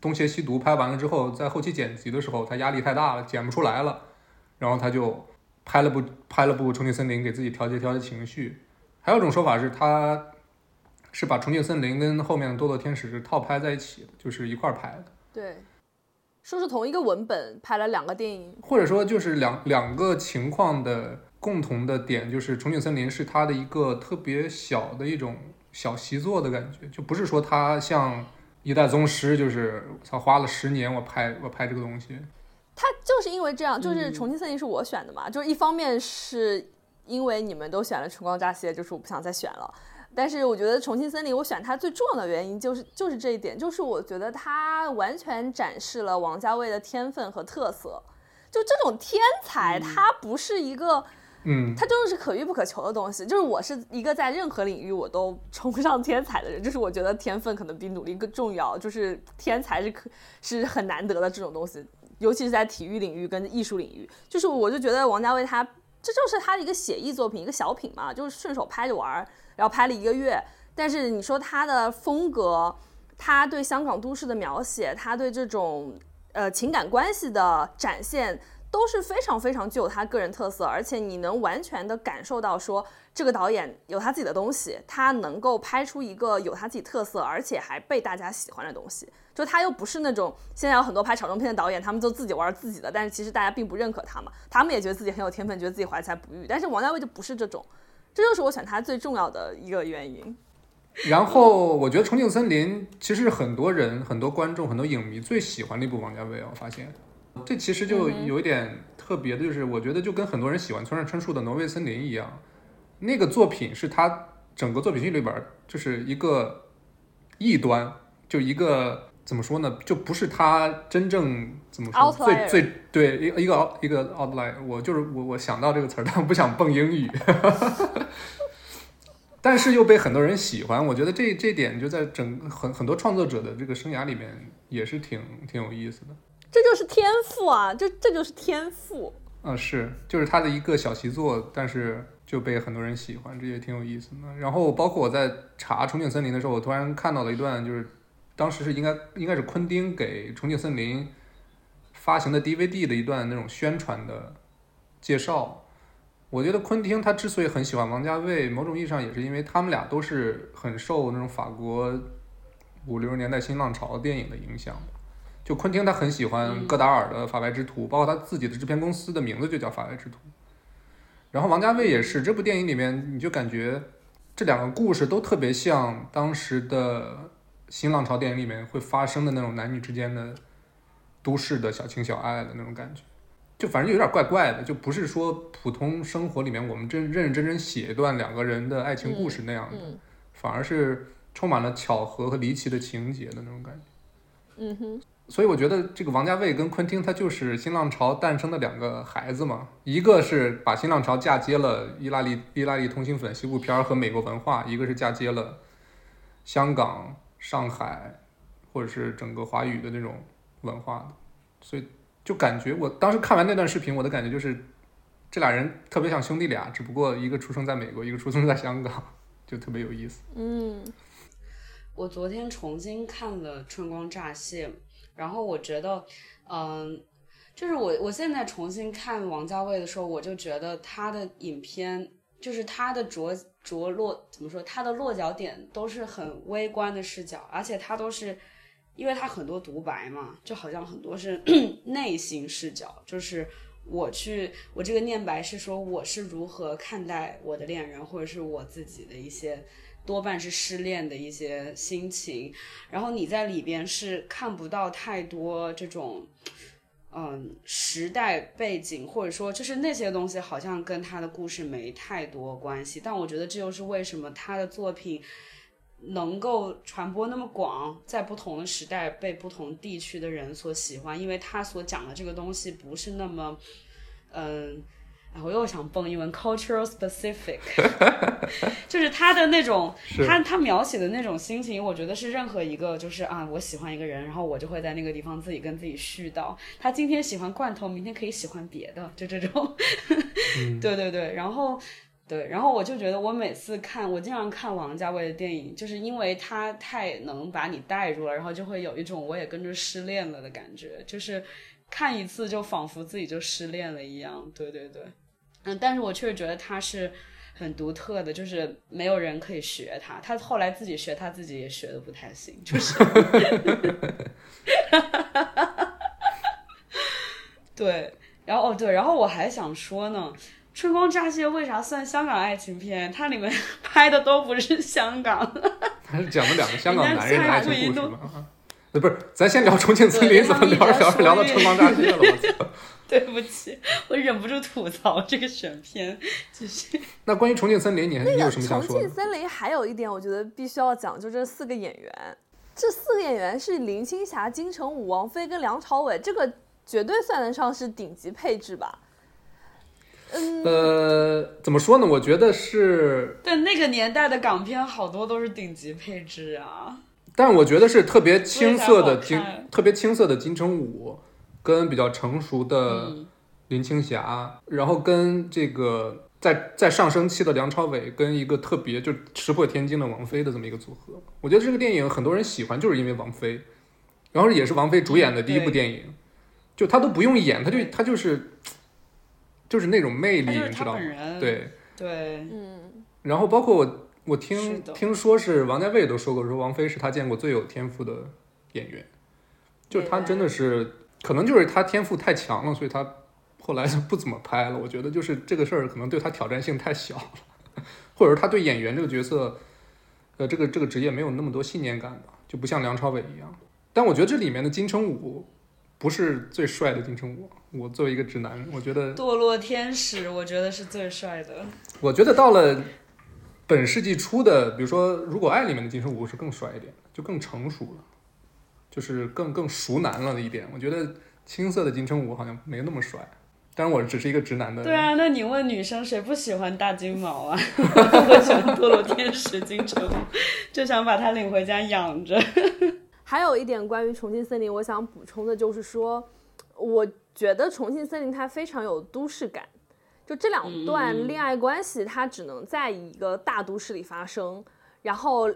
东邪西毒》拍完了之后，在后期剪辑的时候他压力太大了，剪不出来了，然后他就拍了部拍了部《重庆森林》给自己调节调节情绪。还有一种说法是他。是把《重庆森林》跟后面的《堕落天使》是套拍在一起的，就是一块儿拍的。对，说是同一个文本拍了两个电影，或者说就是两两个情况的共同的点，就是《重庆森林》是他的一个特别小的一种小习作的感觉，就不是说他像一代宗师，就是他花了十年我拍我拍这个东西。他就是因为这样，就是《重庆森林》是我选的嘛，就是一方面是。因为你们都选了《春光乍泄》，就是我不想再选了。但是我觉得《重庆森林》，我选它最重要的原因就是就是这一点，就是我觉得它完全展示了王家卫的天分和特色。就这种天才，他不是一个，嗯，他真的是可遇不可求的东西。就是我是一个在任何领域我都称不上天才的人，就是我觉得天分可能比努力更重要。就是天才是可是很难得的这种东西，尤其是在体育领域跟艺术领域。就是我就觉得王家卫他这就是他的一个写意作品，一个小品嘛，就是顺手拍着玩儿，然后拍了一个月。但是你说他的风格，他对香港都市的描写，他对这种。呃，情感关系的展现都是非常非常具有他个人特色，而且你能完全的感受到说这个导演有他自己的东西，他能够拍出一个有他自己特色，而且还被大家喜欢的东西。就他又不是那种现在有很多拍炒中片的导演，他们就自己玩自己的，但是其实大家并不认可他嘛，他们也觉得自己很有天分，觉得自己怀才不遇。但是王家卫就不是这种，这就是我选它最重要的一个原因。然后我觉得《重庆森林》其实很多人、很多观众、很多影迷最喜欢的一部王家卫啊。我发现，这其实就有一点特别的，就是我觉得就跟很多人喜欢村上春树的《挪威森林》一样，那个作品是他整个作品集里边就是一个异端，就一个怎么说呢？就不是他真正怎么说最最对一一个一个 outline。我就是我我想到这个词儿，但我不想蹦英语。但是又被很多人喜欢，我觉得这这点就在整很很多创作者的这个生涯里面也是挺挺有意思的。这就是天赋啊，这这就是天赋。嗯，是，就是他的一个小习作，但是就被很多人喜欢，这也挺有意思的。然后包括我在查《重庆森林》的时候，我突然看到了一段，就是当时是应该应该是昆汀给《重庆森林》发行的 DVD 的一段那种宣传的介绍。我觉得昆汀他之所以很喜欢王家卫，某种意义上也是因为他们俩都是很受那种法国五六十年代新浪潮电影的影响。就昆汀他很喜欢戈达尔的《法外之徒》，包括他自己的制片公司的名字就叫《法外之徒》。然后王家卫也是，这部电影里面你就感觉这两个故事都特别像当时的新浪潮电影里面会发生的那种男女之间的都市的小情小爱的那种感觉。就反正就有点怪怪的，就不是说普通生活里面我们真认认真真写一段两个人的爱情故事那样的，反而是充满了巧合和离奇的情节的那种感觉。嗯哼，所以我觉得这个王家卫跟昆汀他就是新浪潮诞生的两个孩子嘛，一个是把新浪潮嫁接了意大利意大利通心粉西部片和美国文化，一个是嫁接了香港、上海或者是整个华语的那种文化的，所以。就感觉我当时看完那段视频，我的感觉就是，这俩人特别像兄弟俩，只不过一个出生在美国，一个出生在香港，就特别有意思。嗯，我昨天重新看了《春光乍泄》，然后我觉得，嗯，就是我我现在重新看王家卫的时候，我就觉得他的影片，就是他的着着落怎么说，他的落脚点都是很微观的视角，而且他都是。因为他很多独白嘛，就好像很多是 内心视角，就是我去，我这个念白是说我是如何看待我的恋人，或者是我自己的一些，多半是失恋的一些心情。然后你在里边是看不到太多这种，嗯，时代背景，或者说就是那些东西好像跟他的故事没太多关系。但我觉得这就是为什么他的作品。能够传播那么广，在不同的时代被不同地区的人所喜欢，因为他所讲的这个东西不是那么，嗯，我又想蹦英文，cultural specific，就是他的那种，他他描写的那种心情，我觉得是任何一个，就是啊，我喜欢一个人，然后我就会在那个地方自己跟自己絮叨，他今天喜欢罐头，明天可以喜欢别的，就这种，对对对，然后。对，然后我就觉得，我每次看，我经常看王家卫的电影，就是因为他太能把你带入了，然后就会有一种我也跟着失恋了的感觉，就是看一次就仿佛自己就失恋了一样。对对对，嗯，但是我确实觉得他是很独特的，就是没有人可以学他，他后来自己学他自己也学的不太行，就是，对，然后哦对，然后我还想说呢。春光乍泄为啥算香港爱情片？它里面 拍的都不是香港，还是讲了两个香港男人的爱情故事吗？呃，不是，咱先聊重庆森林，怎么聊着聊着聊到春光乍泄了？我操！对不起，我忍不住吐槽这个选片，就是 那关于重庆森林，你还你有什么想说的重庆？森林还有一点，我觉得必须要讲，就这四个演员，这四个演员是林青霞、金城武、王菲跟梁朝伟，这个绝对算得上是顶级配置吧。嗯，呃，怎么说呢？我觉得是，但那个年代的港片好多都是顶级配置啊。但我觉得是特别青涩的金特别青涩的金城武，跟比较成熟的嗯。林青霞，然后跟这个在在上升期的梁朝伟，跟一个特别就石破天惊的王菲的这么一个组合。我觉得这个电影很多人喜欢，就是因为王菲，然后也是王菲主演的第一部电影，就她都不用演，她就她就是就是那种魅力，你知道吗？对？对，嗯，然后包括我我听听说是王家卫都说过，说王菲是他见过最有天赋的演员，就是他真的是可能就是他天赋太强了，所以他后来就不怎么拍了。我觉得就是这个事儿可能对他挑战性太小了，或者是他对演员这个角色，呃，这个这个职业没有那么多信念感吧，就不像梁朝伟一样。但我觉得这里面的金城武不是最帅的金城武，我作为一个直男，我觉得堕落天使，我觉得是最帅的。我觉得到了本世纪初的，比如说《如果爱》里面的金城武是更帅一点，就更成熟了，就是更更熟男了的一点。我觉得青涩的金城武好像没那么帅，当然我只是一个直男的。对啊，那你问女生谁不喜欢大金毛啊？我喜欢堕落天使金城武，就想把他领回家养着。还有一点关于重庆森林，我想补充的就是说，我觉得重庆森林它非常有都市感，就这两段恋爱关系，它只能在一个大都市里发生，然后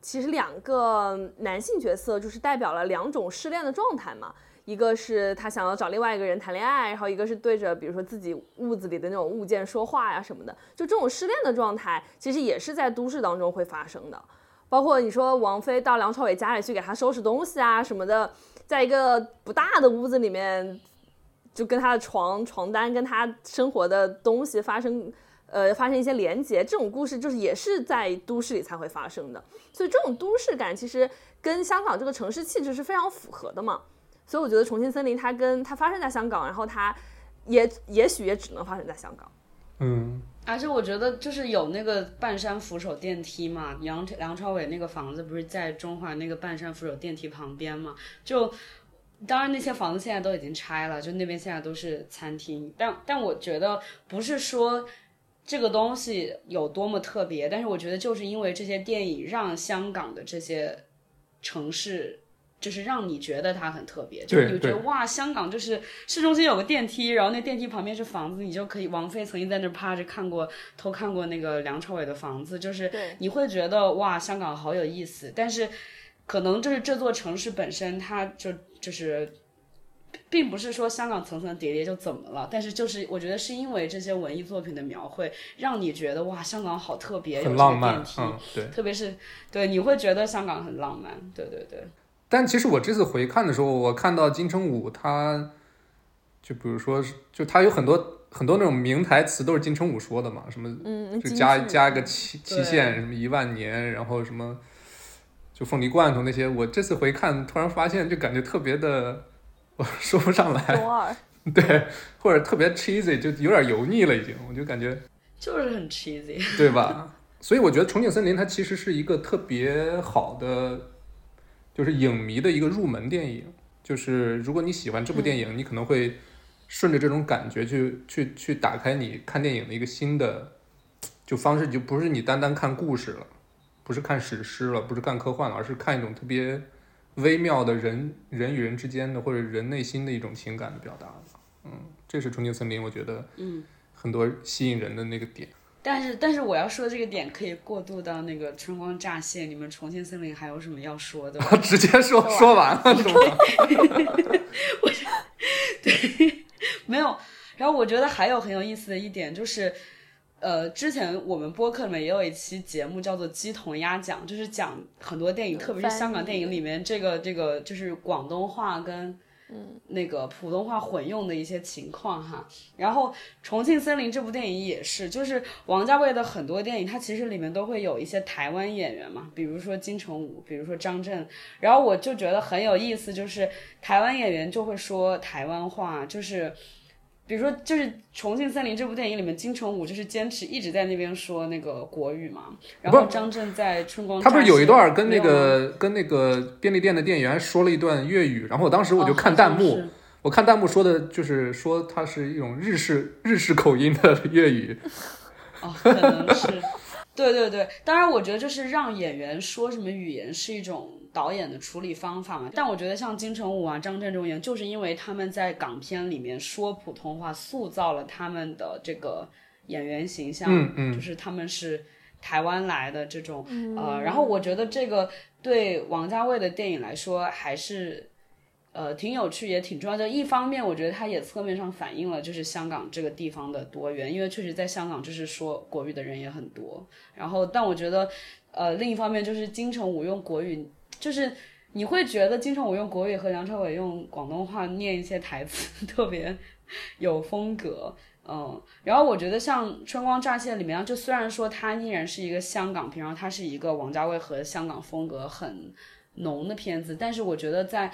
其实两个男性角色就是代表了两种失恋的状态嘛。一个是他想要找另外一个人谈恋爱，然后一个是对着比如说自己屋子里的那种物件说话呀什么的，就这种失恋的状态，其实也是在都市当中会发生的。包括你说王菲到梁朝伟家里去给他收拾东西啊什么的，在一个不大的屋子里面，就跟他的床床单跟他生活的东西发生呃发生一些连接，这种故事就是也是在都市里才会发生的。所以这种都市感其实跟香港这个城市气质是非常符合的嘛。所以我觉得《重庆森林》它跟它发生在香港，然后它也也许也只能发生在香港。嗯，而且我觉得就是有那个半山扶手电梯嘛，梁梁朝伟那个房子不是在中环那个半山扶手电梯旁边嘛？就当然那些房子现在都已经拆了，就那边现在都是餐厅。但但我觉得不是说这个东西有多么特别，但是我觉得就是因为这些电影让香港的这些城市。就是让你觉得它很特别，就是你觉得哇，香港就是市中心有个电梯，然后那电梯旁边是房子，你就可以。王菲曾经在那儿趴着看过偷看过那个梁朝伟的房子，就是你会觉得哇，香港好有意思。但是可能就是这座城市本身，它就就是，并不是说香港层层叠叠就怎么了，但是就是我觉得是因为这些文艺作品的描绘，让你觉得哇，香港好特别，很浪漫嗯，对。特别是对你会觉得香港很浪漫，对对对。但其实我这次回看的时候，我看到金城武他，就比如说是，就他有很多很多那种名台词都是金城武说的嘛，什么嗯，就加加一个期期限，什么一万年，然后什么就凤梨罐头那些，我这次回看突然发现，就感觉特别的，我 说不上来，中二。对，或者特别 cheesy，就有点油腻了已经，我就感觉就是很 cheesy，对吧？所以我觉得《重庆森林》它其实是一个特别好的，就是影迷的一个入门电影。就是如果你喜欢这部电影，你可能会顺着这种感觉去去去打开你看电影的一个新的就方式，就不是你单单看故事了，不是看史诗了，不是看科幻了，而是看一种特别微妙的人人与人之间的或者人内心的一种情感的表达。嗯，这是《重庆森林》，我觉得嗯。很多吸引人的那个点。但是，但是我要说这个点可以过渡到那个春光乍泄。你们重庆森林还有什么要说的吗？直接说说完了是吗？对没有。然后我觉得还有很有意思的一点就是，呃，之前我们播客里面也有一期节目叫做《鸡同鸭讲》，就是讲很多电影，特别是香港电影里面这个这个就是广东话跟嗯。那个普通话混用的一些情况哈，然后《重庆森林》这部电影也是，就是王家卫的很多电影，它其实里面都会有一些台湾演员嘛，比如说金城武，比如说张震，然后我就觉得很有意思，就是台湾演员就会说台湾话，就是比如说，就是《重庆森林》这部电影里面，金城武就是坚持一直在那边说那个国语嘛，然后张震在《春光》他不是有一段跟那个跟那个便利店的店员说了一段粤语，然后我当时我就哦看弹幕，我看弹幕说的就是说他是一种日式日式口音的粤语，哦，可能是，对对对。当然，我觉得就是让演员说什么语言是一种导演的处理方法嘛。但我觉得像金城武啊、张震这种演员，就是因为他们在港片里面说普通话，塑造了他们的这个演员形象，嗯嗯就是他们是台湾来的这种、呃。然后我觉得这个对王家卫的电影来说还是。呃，挺有趣，也挺重要的。一方面，我觉得它也侧面上反映了就是香港这个地方的多元，因为确实在香港就是说国语的人也很多。然后，但我觉得，呃，另一方面就是金城武用国语，就是你会觉得经常我用国语和梁朝伟用广东话念一些台词 特别有风格。嗯，然后我觉得像《春光乍泄》里面，就虽然说它依然是一个香港片，然后它是一个王家卫和香港风格很浓的片子，但是我觉得在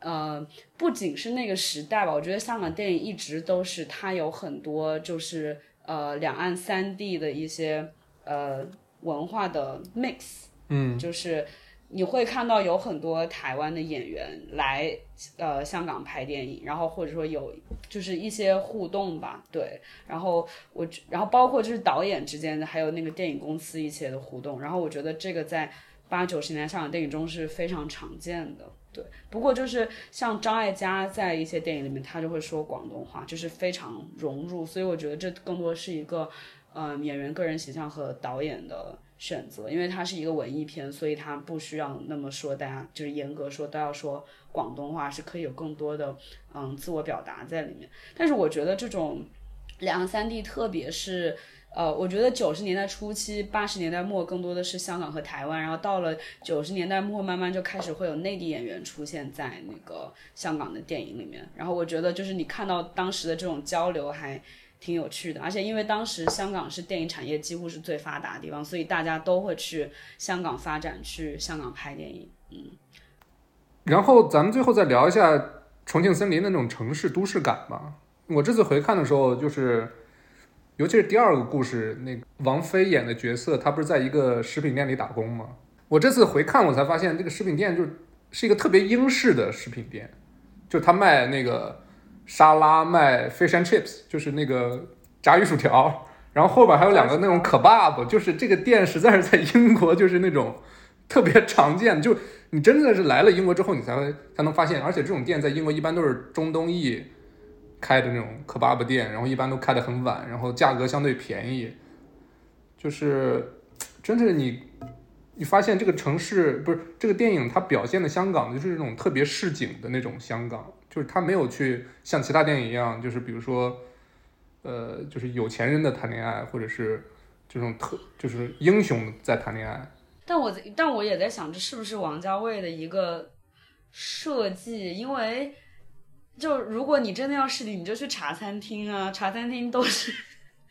呃，不仅是那个时代吧，我觉得香港电影一直都是它有很多就是呃两岸三地的一些呃文化的 mix，嗯，就是你会看到有很多台湾的演员来呃香港拍电影，然后或者说有就是一些互动吧，对，然后我然后包括就是导演之间的，还有那个电影公司一些的互动，然后我觉得这个在八九十年代香港电影中是非常常见的。对，不过就是像张艾嘉在一些电影里面，他就会说广东话，就是非常融入，所以我觉得这更多是一个，呃，演员个人形象和导演的选择，因为它是一个文艺片，所以它不需要那么说大家就是严格说都要说广东话，是可以有更多的嗯自我表达在里面。但是我觉得这种两三地，特别是。呃，我觉得九十年代初期、八十年代末更多的是香港和台湾，然后到了九十年代末，慢慢就开始会有内地演员出现在那个香港的电影里面。然后我觉得就是你看到当时的这种交流还挺有趣的，而且因为当时香港是电影产业几乎是最发达的地方，所以大家都会去香港发展，去香港拍电影。嗯然后咱们最后再聊一下重庆森林的那种城市都市感吧。我这次回看的时候，就是尤其是第二个故事，那个王菲演的角色，她不是在一个食品店里打工吗？我这次回看，我才发现这个食品店就是是一个特别英式的食品店，就是他卖那个沙拉，卖 fish and chips，就是那个炸鱼薯条，然后后边还有两个那种 kebab，就是这个店实在是在英国就是那种特别常见，就你真的是来了英国之后，你才会才能发现，而且这种店在英国一般都是中东裔开的那种 kebab 店，然后一般都开得很晚，然后价格相对便宜，就是真是你你发现这个城市不是这个电影它表现的香港就是那种特别市井的那种香港，就是他没有去像其他电影一样，就是比如说呃就是有钱人的谈恋爱，或者是这种特就是英雄在谈恋爱。但我但我也在想，这是不是王家卫的一个设计？因为就如果你真的要试你，你就去茶餐厅啊，茶餐厅都是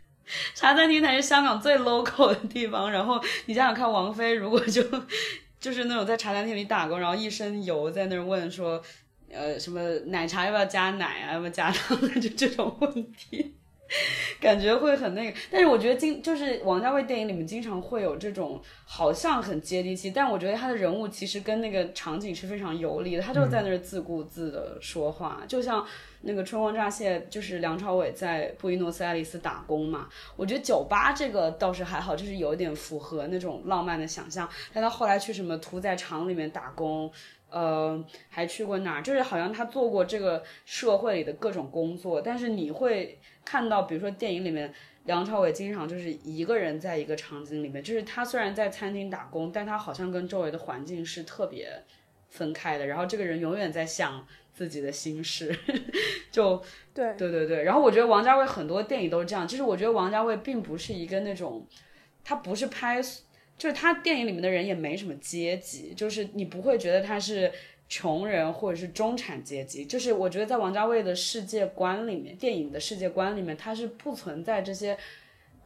茶餐厅才是香港最 local 的地方。然后你想想看，王菲如果就 就是那种在茶餐厅里打工，然后一身油在那儿问说，呃，什么奶茶要不要加奶啊，要不要加糖，就这种问题。感觉会很那个，但是我觉得经就是王家卫电影里面经常会有这种好像很接地气，但我觉得他的人物其实跟那个场景是非常游离的，他就在那儿自顾自的说话，就像那个《春光乍泄》，就是梁朝伟在布宜诺斯艾利斯打工嘛。我觉得酒吧这个倒是还好，就是有点符合那种浪漫的想象，但他后来去什么屠宰场里面打工。呃，还去过哪儿？就是好像他做过这个社会里的各种工作，但是你会看到，比如说电影里面，梁朝伟经常就是一个人在一个场景里面，就是他虽然在餐厅打工，但他好像跟周围的环境是特别分开的。然后这个人永远在想自己的心事，就对对对对。然后我觉得王家卫很多电影都是这样，就是我觉得王家卫并不是一个那种，他不是拍。就是他电影里面的人也没什么阶级，就是你不会觉得他是穷人或者是中产阶级。就是我觉得在王家卫的世界观里面，电影的世界观里面，他是不存在这些，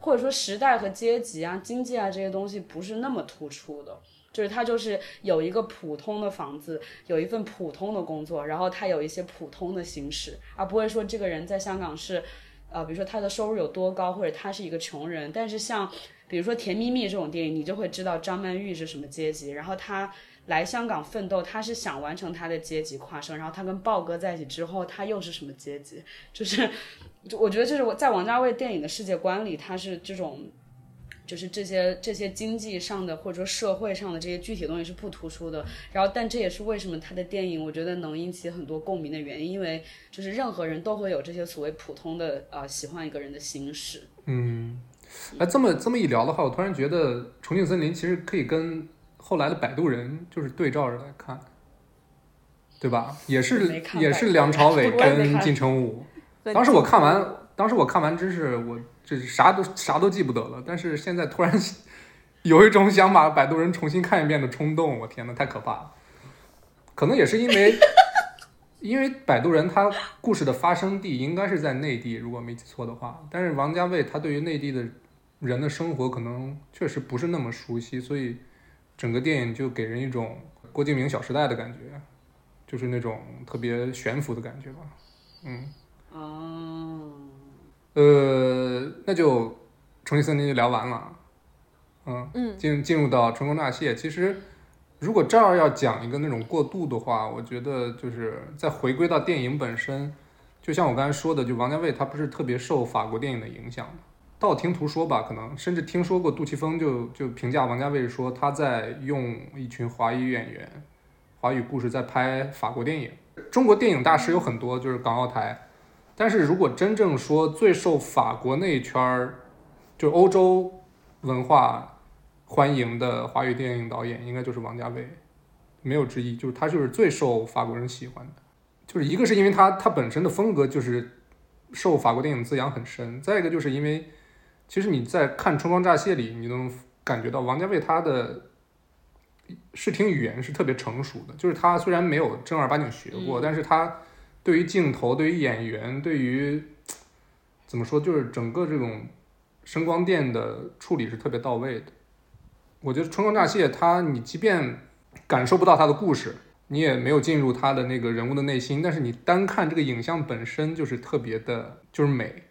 或者说时代和阶级啊、经济啊这些东西不是那么突出的。就是他就是有一个普通的房子，有一份普通的工作，然后他有一些普通的行驶，而不会说这个人在香港是，呃，比如说他的收入有多高，或者他是一个穷人。但是像比如说《甜蜜蜜》这种电影，你就会知道张曼玉是什么阶级，然后他来香港奋斗，他是想完成他的阶级跨升，然后他跟豹哥在一起之后，他又是什么阶级？就是，就我觉得这是我在王家卫电影的世界观里，他是这种。就是这些这些经济上的或者说社会上的这些具体东西是不突出的，然后但这也是为什么他的电影我觉得能引起很多共鸣的原因，因为就是任何人都会有这些所谓普通的呃喜欢一个人的心事。嗯，哎，这么这么一聊的话，我突然觉得《重庆森林》其实可以跟后来的《摆渡人》就是对照着来看，对吧？也是也是梁朝伟跟金城武。当时我看完，当时我看完真是我这啥都啥都记不得了，但是现在突然 有一种想把《摆渡人》重新看一遍的冲动，我天呐，太可怕了！可能也是因为，因为《摆渡人》他故事的发生地应该是在内地，如果没记错的话，但是王家卫他对于内地的人的生活可能确实不是那么熟悉，所以整个电影就给人一种郭敬明《小时代》的感觉，就是那种特别悬浮的感觉吧，嗯。哦，呃，那就重庆森林就聊完了，嗯嗯进进入到春光乍泄。其实，如果这儿要讲一个那种过渡的话，我觉得就是再回归到电影本身，就像我刚才说的，就王家卫他不是特别受法国电影的影响的。道听途说吧，可能甚至听说过杜琪峰就就评价王家卫说他在用一群华语演员、华语故事在拍法国电影。中国电影大师有很多，就是港澳台。但是如果真正说最受法国那一圈儿，就欧洲文化欢迎的华语电影导演，应该就是王家卫，没有之一。就是他就是最受法国人喜欢的，就是一个是因为他他本身的风格就是受法国电影滋养很深，再一个就是因为其实你在看《春光乍泄》里，你能感觉到王家卫他的视听语言是特别成熟的，就是他虽然没有正儿八经学过，但是他对于镜头、对于演员、对于怎么说，就是整个这种声光电的处理是特别到位的。我觉得《春光乍泄》，它你即便感受不到它的故事，你也没有进入它的那个人物的内心，但是你单看这个影像本身就是特别的，就是美，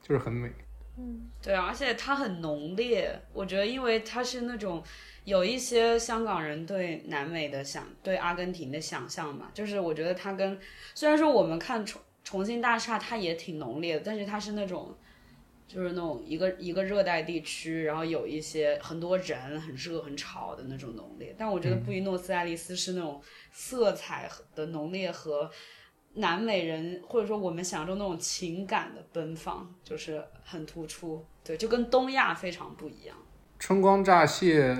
就是很美。嗯对啊，而且它很浓烈，我觉得因为它是那种有一些香港人对南美的想，对阿根廷的想象嘛，就是我觉得它跟虽然说我们看重重庆大厦它也挺浓烈的，但是它是那种。就是那种一个一个热带地区，然后有一些很多人，很热很吵的那种浓烈。但我觉得布宜诺斯艾利斯是那种色彩的浓烈和南美人或者说我们想象中那种情感的奔放，就是很突出。对，就跟东亚非常不一样。春光乍泄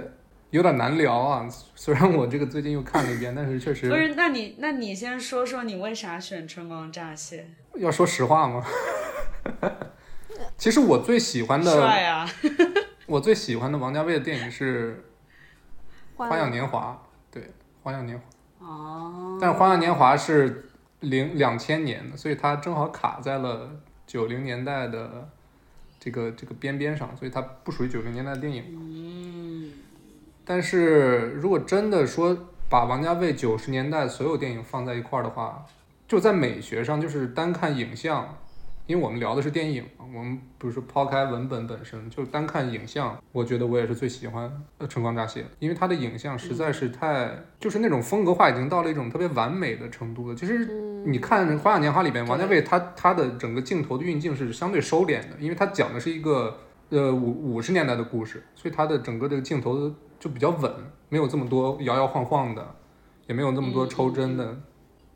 有点难聊啊，虽然我这个最近又看了一遍，但是确实不是，那你那你先说说你为啥选春光乍泄？要说实话吗？其实我最喜欢的，帅啊！我最喜欢的王家卫的电影是《花花样年华》，对，《花样年华》。哦，但是《花样年华》是零两千年的，所以它正好卡在了九零年代的这个这个边边上，所以它不属于九零年代的电影。嗯，但是如果真的说把王家卫九十年代所有电影放在一块儿的话，就在美学上，就是单看影像，因为我们聊的是电影，我们不是抛开文本本身，就单看影像，我觉得我也是最喜欢呃《春光乍泄》，因为它的影像实在是太，就是那种风格化已经到了一种特别完美的程度了。其实你看《花样年华》里边，王家卫他他的整个镜头的运镜是相对收敛的，因为他讲的是一个呃五五十年代的故事，所以他的整个这个镜头就比较稳，没有这么多摇摇晃晃的，也没有那么多抽帧的。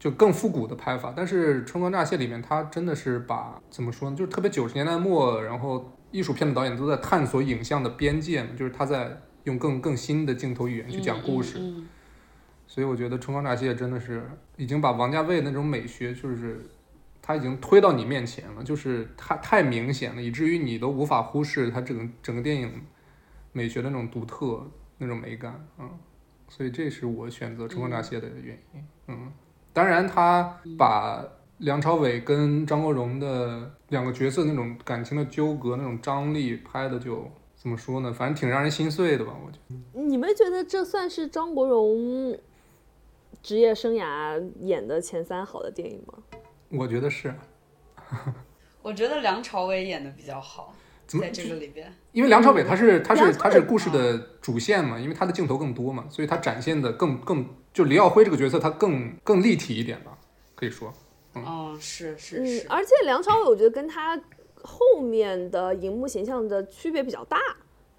就更复古的拍法，但是《春光乍泄》里面，他真的是把怎么说呢，就是特别九十年代末，然后艺术片的导演都在探索影像的边界嘛，就是他在用更更新的镜头语言去讲故事，嗯所以我觉得《春光乍泄》真的是已经把王家卫那种美学，就是他已经推到你面前了，就是他太明显了，以至于你都无法忽视他整个整个电影美学的那种独特那种美感，嗯，所以这是我选择《春光乍泄》的原因，嗯。当然，他把梁朝伟跟张国荣的两个角色那种感情的纠葛、那种张力拍的就怎么说呢？反正挺让人心碎的吧，我觉得。你们觉得这算是张国荣职业生涯演的前三好的电影吗？我觉得是，我觉得梁朝伟演的比较好，怎么在这个里边。因为梁朝伟他是他是他是故事的主线嘛，因为他的镜头更多嘛，所以他展现的更更就李耀辉这个角色他更更立体一点吧，可以说。嗯，是是嗯是，，而且梁朝伟我觉得跟他后面的荧幕形象的区别比较大，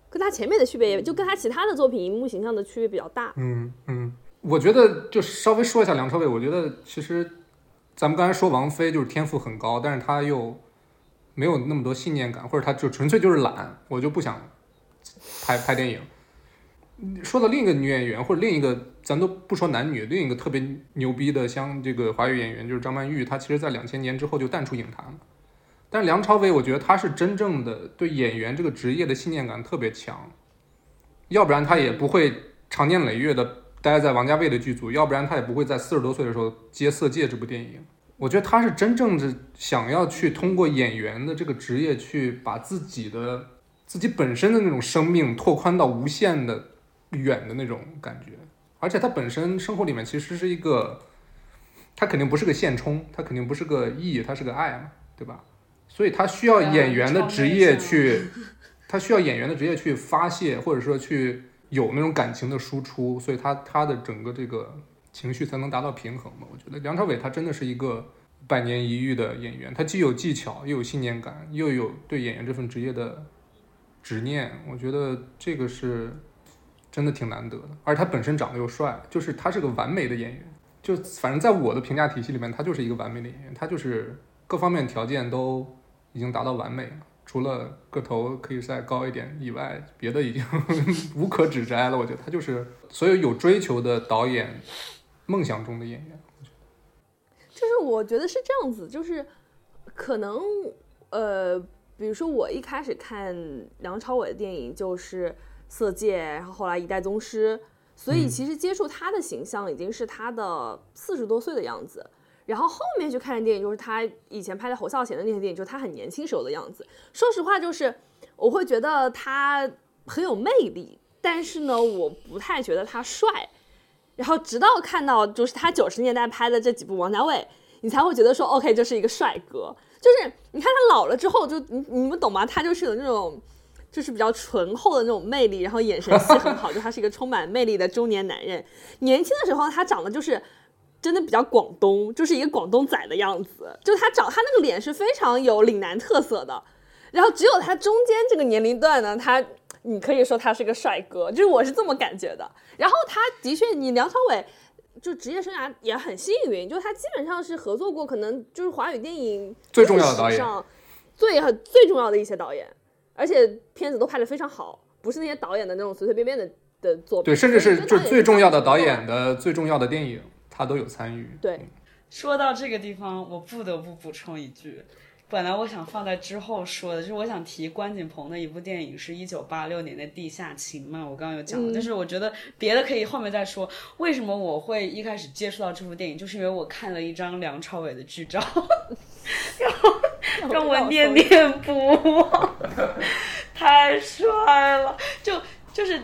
跟他前面的区别也就跟他其他的作品荧幕形象的区别比较大。嗯嗯，我觉得就稍微说一下梁朝伟，我觉得其实咱们刚才说王菲就是天赋很高，但是她又没有那么多信念感，或者她就纯粹就是懒，我就不想拍拍电影。说到另一个女演员，或者另一个，咱都不说男女，另一个特别牛逼的，像这个华语演员就是张曼玉，她其实在两千年之后就淡出影坛了。但梁朝伟，我觉得他是真正的对演员这个职业的信念感特别强，要不然他也不会长年累月的待在王家卫的剧组，要不然他也不会在四十多岁的时候接《色戒》这部电影。我觉得他是真正的想要去通过演员的这个职业去把自己的自己本身的那种生命拓宽到无限的远的那种感觉，而且他本身生活里面其实是一个，他肯定不是个现充，他肯定不是个义，他是个爱嘛，对吧？所以他需要演员的职业去，他需要演员的职业去发泄，或者说去有那种感情的输出，所以他他的整个这个情绪才能达到平衡嘛。我觉得梁朝伟他真的是一个百年一遇的演员，他既有技巧，又有信念感，又有对演员这份职业的执念，我觉得这个是真的挺难得的。而且他本身长得又帅，就是他是个完美的演员。就反正在我的评价体系里面，他就是一个完美的演员，他就是各方面条件都已经达到完美了，除了个头可以再高一点以外，别的已经无可指摘了。我觉得他就是所有有追求的导演梦想中的演员。就是我觉得是这样子，就是可能呃，比如说我一开始看梁朝伟的电影就是《色戒》，然后后来《一代宗师》，所以嗯其实接触他的形象已经是他的四十多岁的样子。然后后面去看的电影就是他以前拍的侯孝贤的那些电影，就是他很年轻时候的样子。说实话，就是我会觉得他很有魅力，但是呢，我不太觉得他帅。然后直到看到就是他九十年代拍的这几部王家卫，你才会觉得说 OK，这是一个帅哥。就是你看他老了之后，就你你们懂吗？他就是有那种就是比较醇厚的那种魅力，然后眼神戏很好，就他是一个充满魅力的中年男人。年轻的时候他长得就是。真的比较广东，就是一个广东仔的样子，就他长他那个脸是非常有岭南特色的，然后只有他中间这个年龄段呢，他你可以说他是个帅哥，就是我是这么感觉的。然后他的确，你梁朝伟就职业生涯也很幸运，就他基本上是合作过可能就是华语电影最重要的导演上最很最重要的一些导演，而且片子都拍得非常好，不是那些导演的那种随随便便的的作品，对，甚至是就最重要的导演的最重要的电影，他都有参与。对。说到这个地方，我不得不补充一句，本来我想放在之后说的，就是我想提关锦鹏的一部电影，是一九八六年的《地下情》嘛，我刚刚有讲了，但是我觉得别的可以后面再说。为什么我会一开始接触到这部电影，就是因为我看了一张梁朝伟的剧照，让我念念不忘，太帅了，就就是。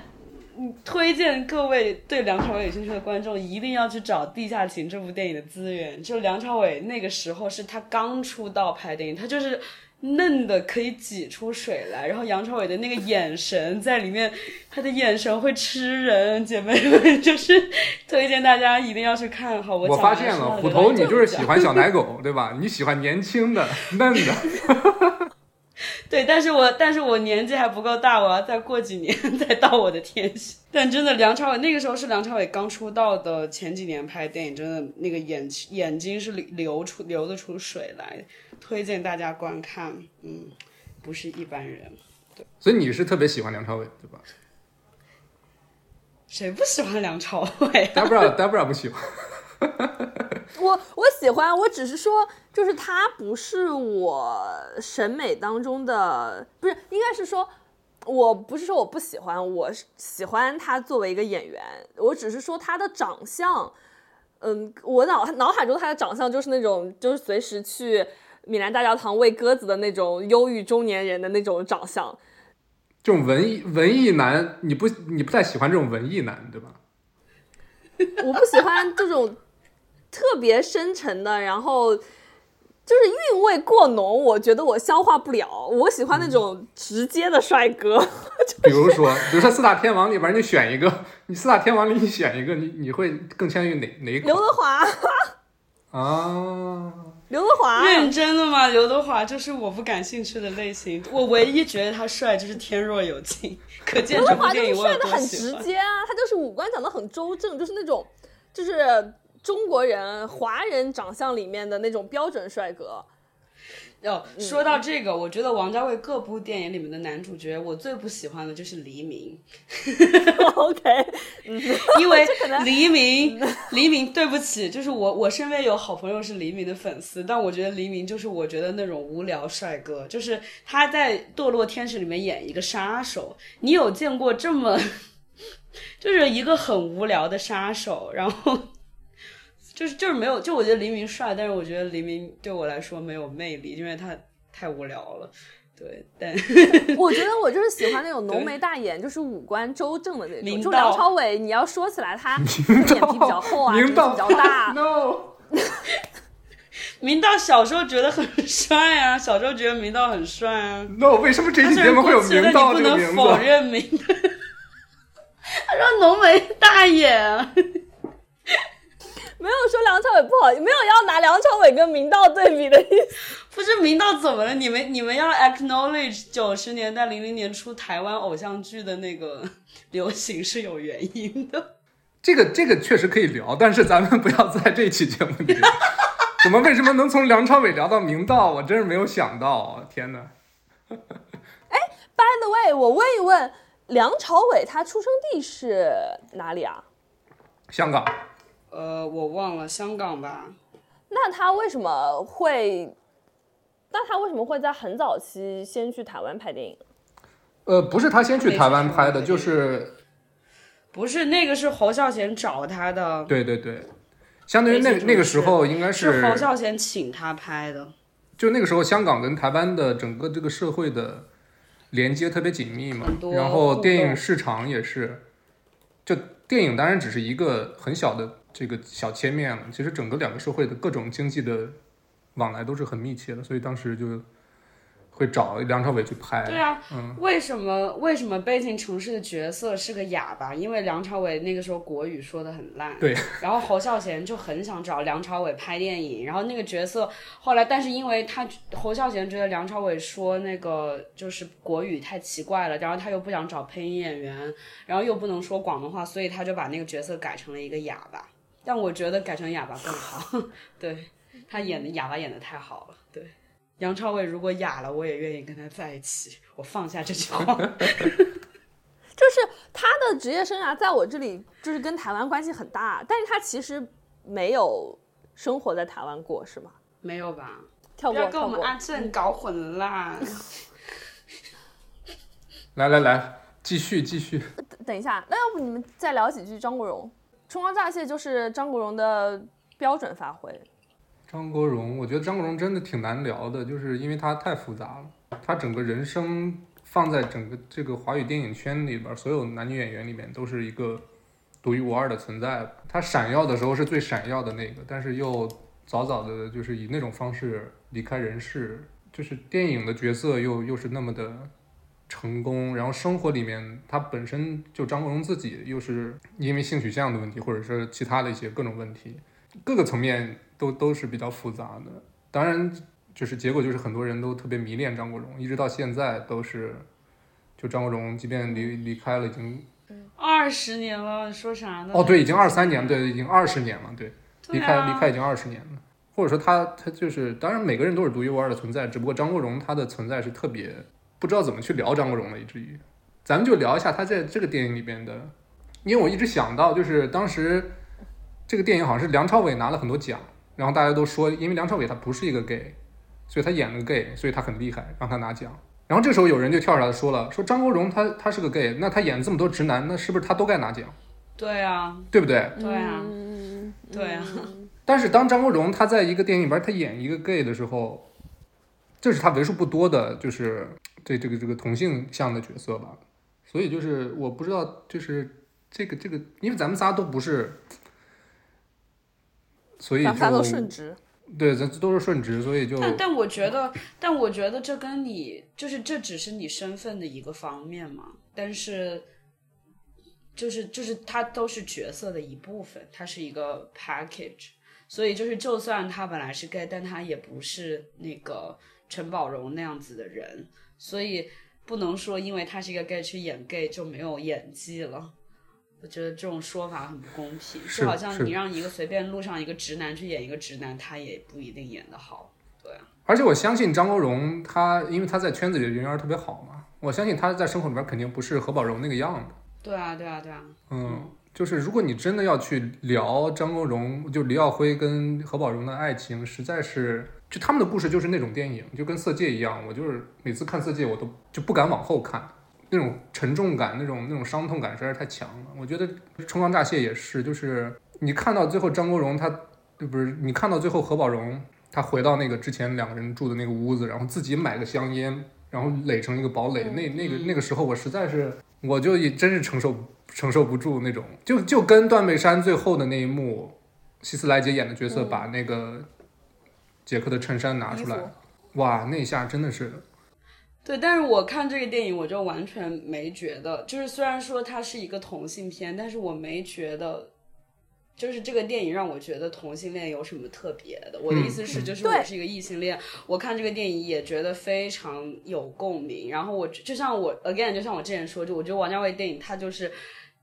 嗯，推荐各位对梁朝伟有兴趣的观众一定要去找《地下情》这部电影的资源。就梁朝伟那个时候是他刚出道拍电影，他就是嫩的可以挤出水来，然后杨朝伟的那个眼神在里面，他的眼神会吃人。姐妹们，就是推荐大家一定要去看。好，我我发现了，虎头你就是喜欢小奶狗，对吧？你喜欢年轻的、嫩的。对，但是我但是我年纪还不够大，我要再过几年 再到我的天性。但真的，梁朝伟那个时候是梁朝伟刚出道的前几年拍电影，真的那个眼眼睛是流出流得出水来，推荐大家观看。嗯，不是一般人，对所以你是特别喜欢梁朝伟，对吧谁不喜欢梁朝伟？？Debra Debra 不喜欢。我我喜欢，我只是说，就是他不是我审美当中的，不是，应该是说，我不是说我不喜欢，我是喜欢他作为一个演员，我只是说他的长相，嗯，我脑脑海中他的长相就是那种，就是随时去米兰大教堂喂鸽子的那种忧郁中年人的那种长相，这种文艺文艺男，你不你不太喜欢这种文艺男，对吧？我不喜欢这种特别深沉的，然后就是韵味过浓，我觉得我消化不了。我喜欢那种直接的帅哥。比如说，比如说四大天王里边，你选一个，你四大天王里你选一个，你你会更倾向于哪哪一个刘德华，啊？刘德华，认真的吗？刘德华就是我不感兴趣的类型。我唯一觉得他帅就是《天若有情》，可见刘德华就是帅的很。直接啊，他就是五官长得很周正，就是那种就是中国人华人长相里面的那种标准帅哥。哦，说到这个，我觉得王家卫各部电影里面的男主角，我最不喜欢的就是黎明，OK，因为 黎明，黎明，对不起，就是我，我身边有好朋友是黎明的粉丝，但我觉得黎明就是我觉得那种无聊帅哥，就是他在《堕落天使》里面演一个杀手，你有见过这么，就是一个很无聊的杀手，然后。就是就是没有，就我觉得黎明帅，但是我觉得黎明对我来说没有魅力，因为他太无聊了。对，但 我觉得我就是喜欢那种浓眉大眼，就是五官周正的那种。就梁朝伟，你要说起来，他脸皮比较厚啊，鼻子明道比较大。No，明道小时候觉得很帅啊，小时候觉得明道很帅啊。no，为什么这期节目会有明你不能道这个名字？否认明道。他说浓眉大眼啊，没有说梁朝伟不好，没有要拿梁朝伟跟明道对比的意思。不是明道怎么了？你们你们要 acknowledge 九十年代零零年初台湾偶像剧的那个流行是有原因的。这个这个确实可以聊，但是咱们不要在这期节目里聊。怎么为什么能从梁朝伟聊到明道？我真是没有想到，天哪！By the way，我问一问，梁朝伟他出生地是哪里啊？香港，呃，我忘了香港吧。那他为什么会？那他为什么会在很早期先去台湾拍电影？呃，不是他先去台湾拍的，就是不是那个是侯孝贤找他的，对对对，相当于那那个时候应该是侯孝贤请他拍的。就那个时候，香港跟台湾的整个这个社会的连接特别紧密嘛然后电影市场也是，就电影当然只是一个很小的这个小切面了，其实整个两个社会的各种经济的往来都是很密切的，所以当时就会找梁朝伟去拍。对啊，为什么为什么《悲情城市》的角色是个哑巴？因为梁朝伟那个时候国语说的很烂，对，然后侯孝贤就很想找梁朝伟拍电影，然后那个角色后来，但是因为他侯孝贤觉得梁朝伟说那个就是国语太奇怪了，然后他又不想找配音演员，然后又不能说广东话，所以他就把那个角色改成了一个哑巴。但我觉得改成哑巴更好，对他演的哑巴演的太好了，对。杨超伟如果哑了，我也愿意跟他在一起。我放下这 句话。就是他的职业生涯在我这里就是跟台湾关系很大，但是他其实没有生活在台湾过，是吗？没有吧？跳过，不要跟我们。阿正搞混了啦！来来来，继续继续。等一下，那要不你们再聊几句张国荣？《春光乍泄》就是张国荣的标准发挥。张国荣，我觉得张国荣真的挺难聊的，就是因为他太复杂了，他整个人生放在整个这个华语电影圈里边，所有男女演员里面都是一个独一无二的存在。他闪耀的时候是最闪耀的那个，但是又早早的，就是以那种方式离开人世，就是电影的角色又又是那么的成功，然后生活里面他本身就张国荣自己又是因为性取向的问题，或者是其他的一些各种问题，各个层面都都是比较复杂的。当然，就是结果就是很多人都特别迷恋张国荣，一直到现在都是，就张国荣即便离离开了已经二十年了，说啥呢？哦对，已经二三年，对，已经二十年了，对，离开离开已经二十年了。或者说他他就是，当然每个人都是独一无二的存在，只不过张国荣他的存在是特别不知道怎么去聊张国荣了，以至于咱们就聊一下他在这个电影里边的，因为我一直想到就是当时这个电影好像是梁朝伟拿了很多奖，然后大家都说，因为梁朝伟他不是一个 gay，所以他演了个 gay，所以他很厉害，让他拿奖。然后这时候有人就跳出来说了，说张国荣他他是个 gay，那他演这么多直男，那是不是他都该拿奖，对啊，对不对？对啊，嗯，对啊嗯但是当张国荣他在一个电影里边他演一个 gay 的时候，这是他为数不多的，就是这这个这个同性向的角色吧。所以就是我不知道，就是这个这个，因为咱们仨都不是，所以咱们仨都就顺直。对，咱都是顺直，所以就但但我觉得，但我觉得这跟你就是这只是你身份的一个方面嘛，但是就是就是它都是角色的一部分，它是一个 package，所以就是就算他本来是 gay，但他也不是那个陈宝荣那样子的人，所以不能说因为他是一个 gay 去演 gay 就没有演技了。我觉得这种说法很不公平，就好像你让一个随便路上一个直男去演一个直男，他也不一定演得好。对啊，而且我相信张国荣他，因为他在圈子里的人缘特别好嘛，我相信他在生活里边肯定不是何宝荣那个样子。对啊，对啊，对啊。嗯，就是如果你真的要去聊张国荣，就李耀辉跟何宝荣的爱情，实在是就他们的故事就是那种电影，就跟《色戒》一样，我就是每次看《色戒》，我都就不敢往后看，那种沉重感、那种那种伤痛感实在是太强了。我觉得《冲撞乍泄》也是，就是你看到最后张国荣他，不是你看到最后何宝荣他回到那个之前两个人住的那个屋子，然后自己买个香烟，然后垒成一个堡垒，那那个那个时候我实在是，我就也真是承受承受不住那种，就就跟断背山最后的那一幕，希斯莱杰演的角色嗯把那个杰克的衬衫拿出来，哇，那一下真的是，对，但是我看这个电影，我就完全没觉得，就是虽然说它是一个同性片，但是我没觉得，就是这个电影让我觉得同性恋有什么特别的。我的意思是，嗯就是我是一个异性恋，我看这个电影也觉得非常有共鸣。然后我就像我 again，就像我之前说，就我觉得王家卫电影它就是。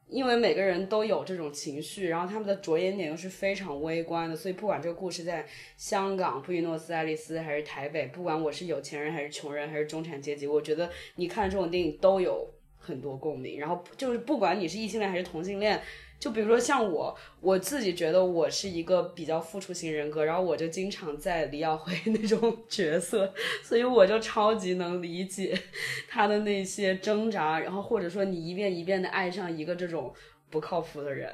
因为每个人都有这种情绪，然后他们的着眼点又是非常微观的，所以不管这个故事在香港、布宜诺斯艾利斯还是台北，不管我是有钱人还是穷人还是中产阶级，我觉得你看这种电影都有很多共鸣。然后就是不管你是异性恋还是同性恋，就比如说像我，我自己觉得我是一个比较付出型人格，然后我就经常在李耀辉那种 角色，所以我就超级能理解 他的那些挣扎，然后或者说你一遍一遍的爱上一个这种。不靠谱的人，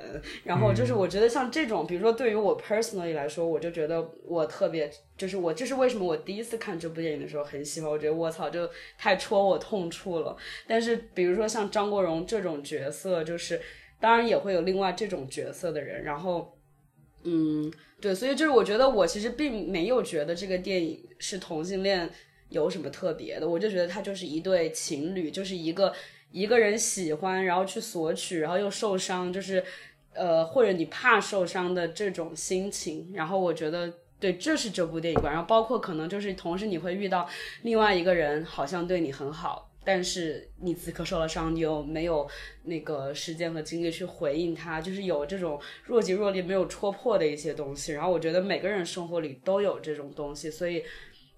然后就是我觉得像这种，比如说对于我 personally 来说，我就觉得我特别，就是我这是为什么我第一次看这部电影的时候很喜欢，我觉得我操，就太戳我痛处了。但是比如说像张国荣这种角色，就是当然也会有另外这种角色的人，然后，嗯，对，所以就是我觉得我其实并没有觉得这个电影是同性恋有什么特别的，我就觉得他就是一对情侣，就是一个一个人喜欢，然后去索取，然后又受伤，就是呃，或者你怕受伤的这种心情，然后我觉得。对，这是这部电影观，然后包括可能就是同时你会遇到另外一个人，好像对你很好，但是你此刻受了伤，你又没有那个时间和精力去回应他，就是有这种若即若离、没有戳破的一些东西。然后我觉得每个人生活里都有这种东西，所以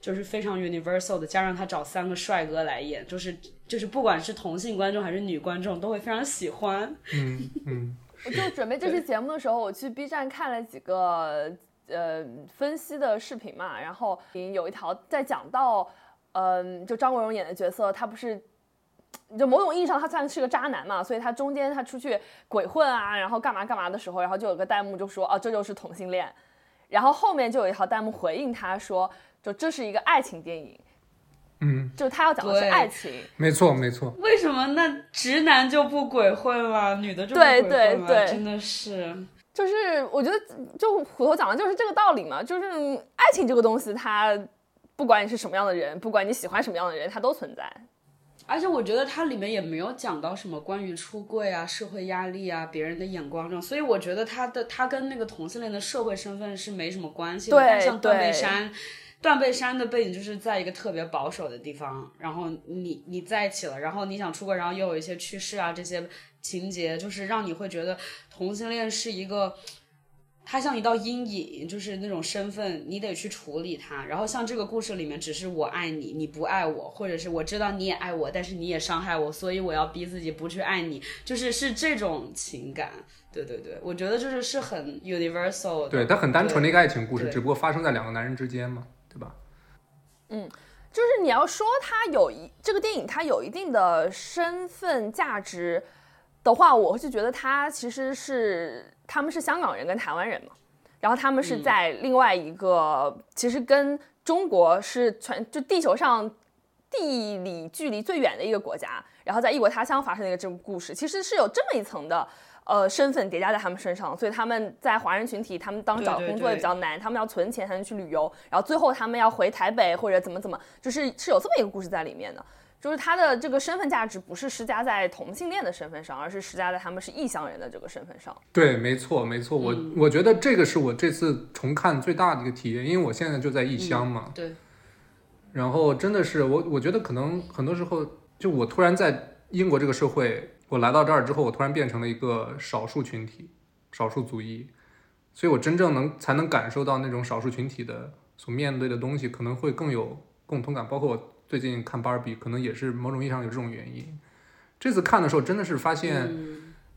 就是非常 universal 的。加上他找三个帅哥来演，就是就是不管是同性观众还是女观众都会非常喜欢。嗯嗯，我就准备这期节目的时候，我去 B 站看了几个呃分析的视频嘛，然后有一条在讲到，嗯、就张国荣演的角色，他不是。就某种意义上，他算是个渣男嘛，所以他中间他出去鬼混啊，然后干嘛干嘛的时候，然后就有个弹幕就说，哦，这就是同性恋，然后后面就有一条弹幕回应他说，就这是一个爱情电影，嗯，就他要讲的是爱情，没错没错，为什么那直男就不鬼混了，女的就不对鬼混了？对对真的是。就是我觉得，就虎头讲的就是这个道理嘛，就是爱情这个东西，它不管你是什么样的人，不管你喜欢什么样的人，它都存在。而且我觉得它里面也没有讲到什么关于出柜啊、社会压力啊、别人的眼光这种，所以我觉得他的他跟那个同性恋的社会身份是没什么关系的。对但像断背山，断背山的背景就是在一个特别保守的地方，然后你你在一起了，然后你想出柜，然后又有一些趣事啊这些情节，就是让你会觉得同性恋是一个。它像一道阴影，就是那种身份，你得去处理它。然后像这个故事里面，只是我爱你，你不爱我，或者是我知道你也爱我，但是你也伤害我，所以我要逼自己不去爱你，就是是这种情感。对对对，我觉得就是是很 universal 的。对，它很单纯的一个爱情故事，只不过发生在两个男人之间嘛，对吧？嗯就是你要说它有一这个电影它有一定的身份价值的话，我就觉得它其实是他们是香港人跟台湾人嘛，然后他们是在另外一个、其实跟中国是全就地球上地理距离最远的一个国家，然后在异国他乡发生的一个这种故事，其实是有这么一层的。呃，身份叠加在他们身上，所以他们在华人群体，他们当找工作也比较难，他们要存钱才能去旅游，然后最后他们要回台北或者怎么怎么，就是是有这么一个故事在里面的，就是他的这个身份价值不是施加在同性恋的身份上，而是施加在他们是异乡人的这个身份上。对，没错，没错，我我觉得这个是我这次重看最大的一个体验，因为我现在就在异乡嘛。对。然后真的是我，我觉得可能很多时候，就我突然在英国这个社会。我来到这儿之后，我突然变成了一个少数群体、少数族裔，所以我真正能才能感受到那种少数群体的所面对的东西，可能会更有共同感。包括我最近看芭比，可能也是某种意义上有这种原因。这次看的时候，真的是发现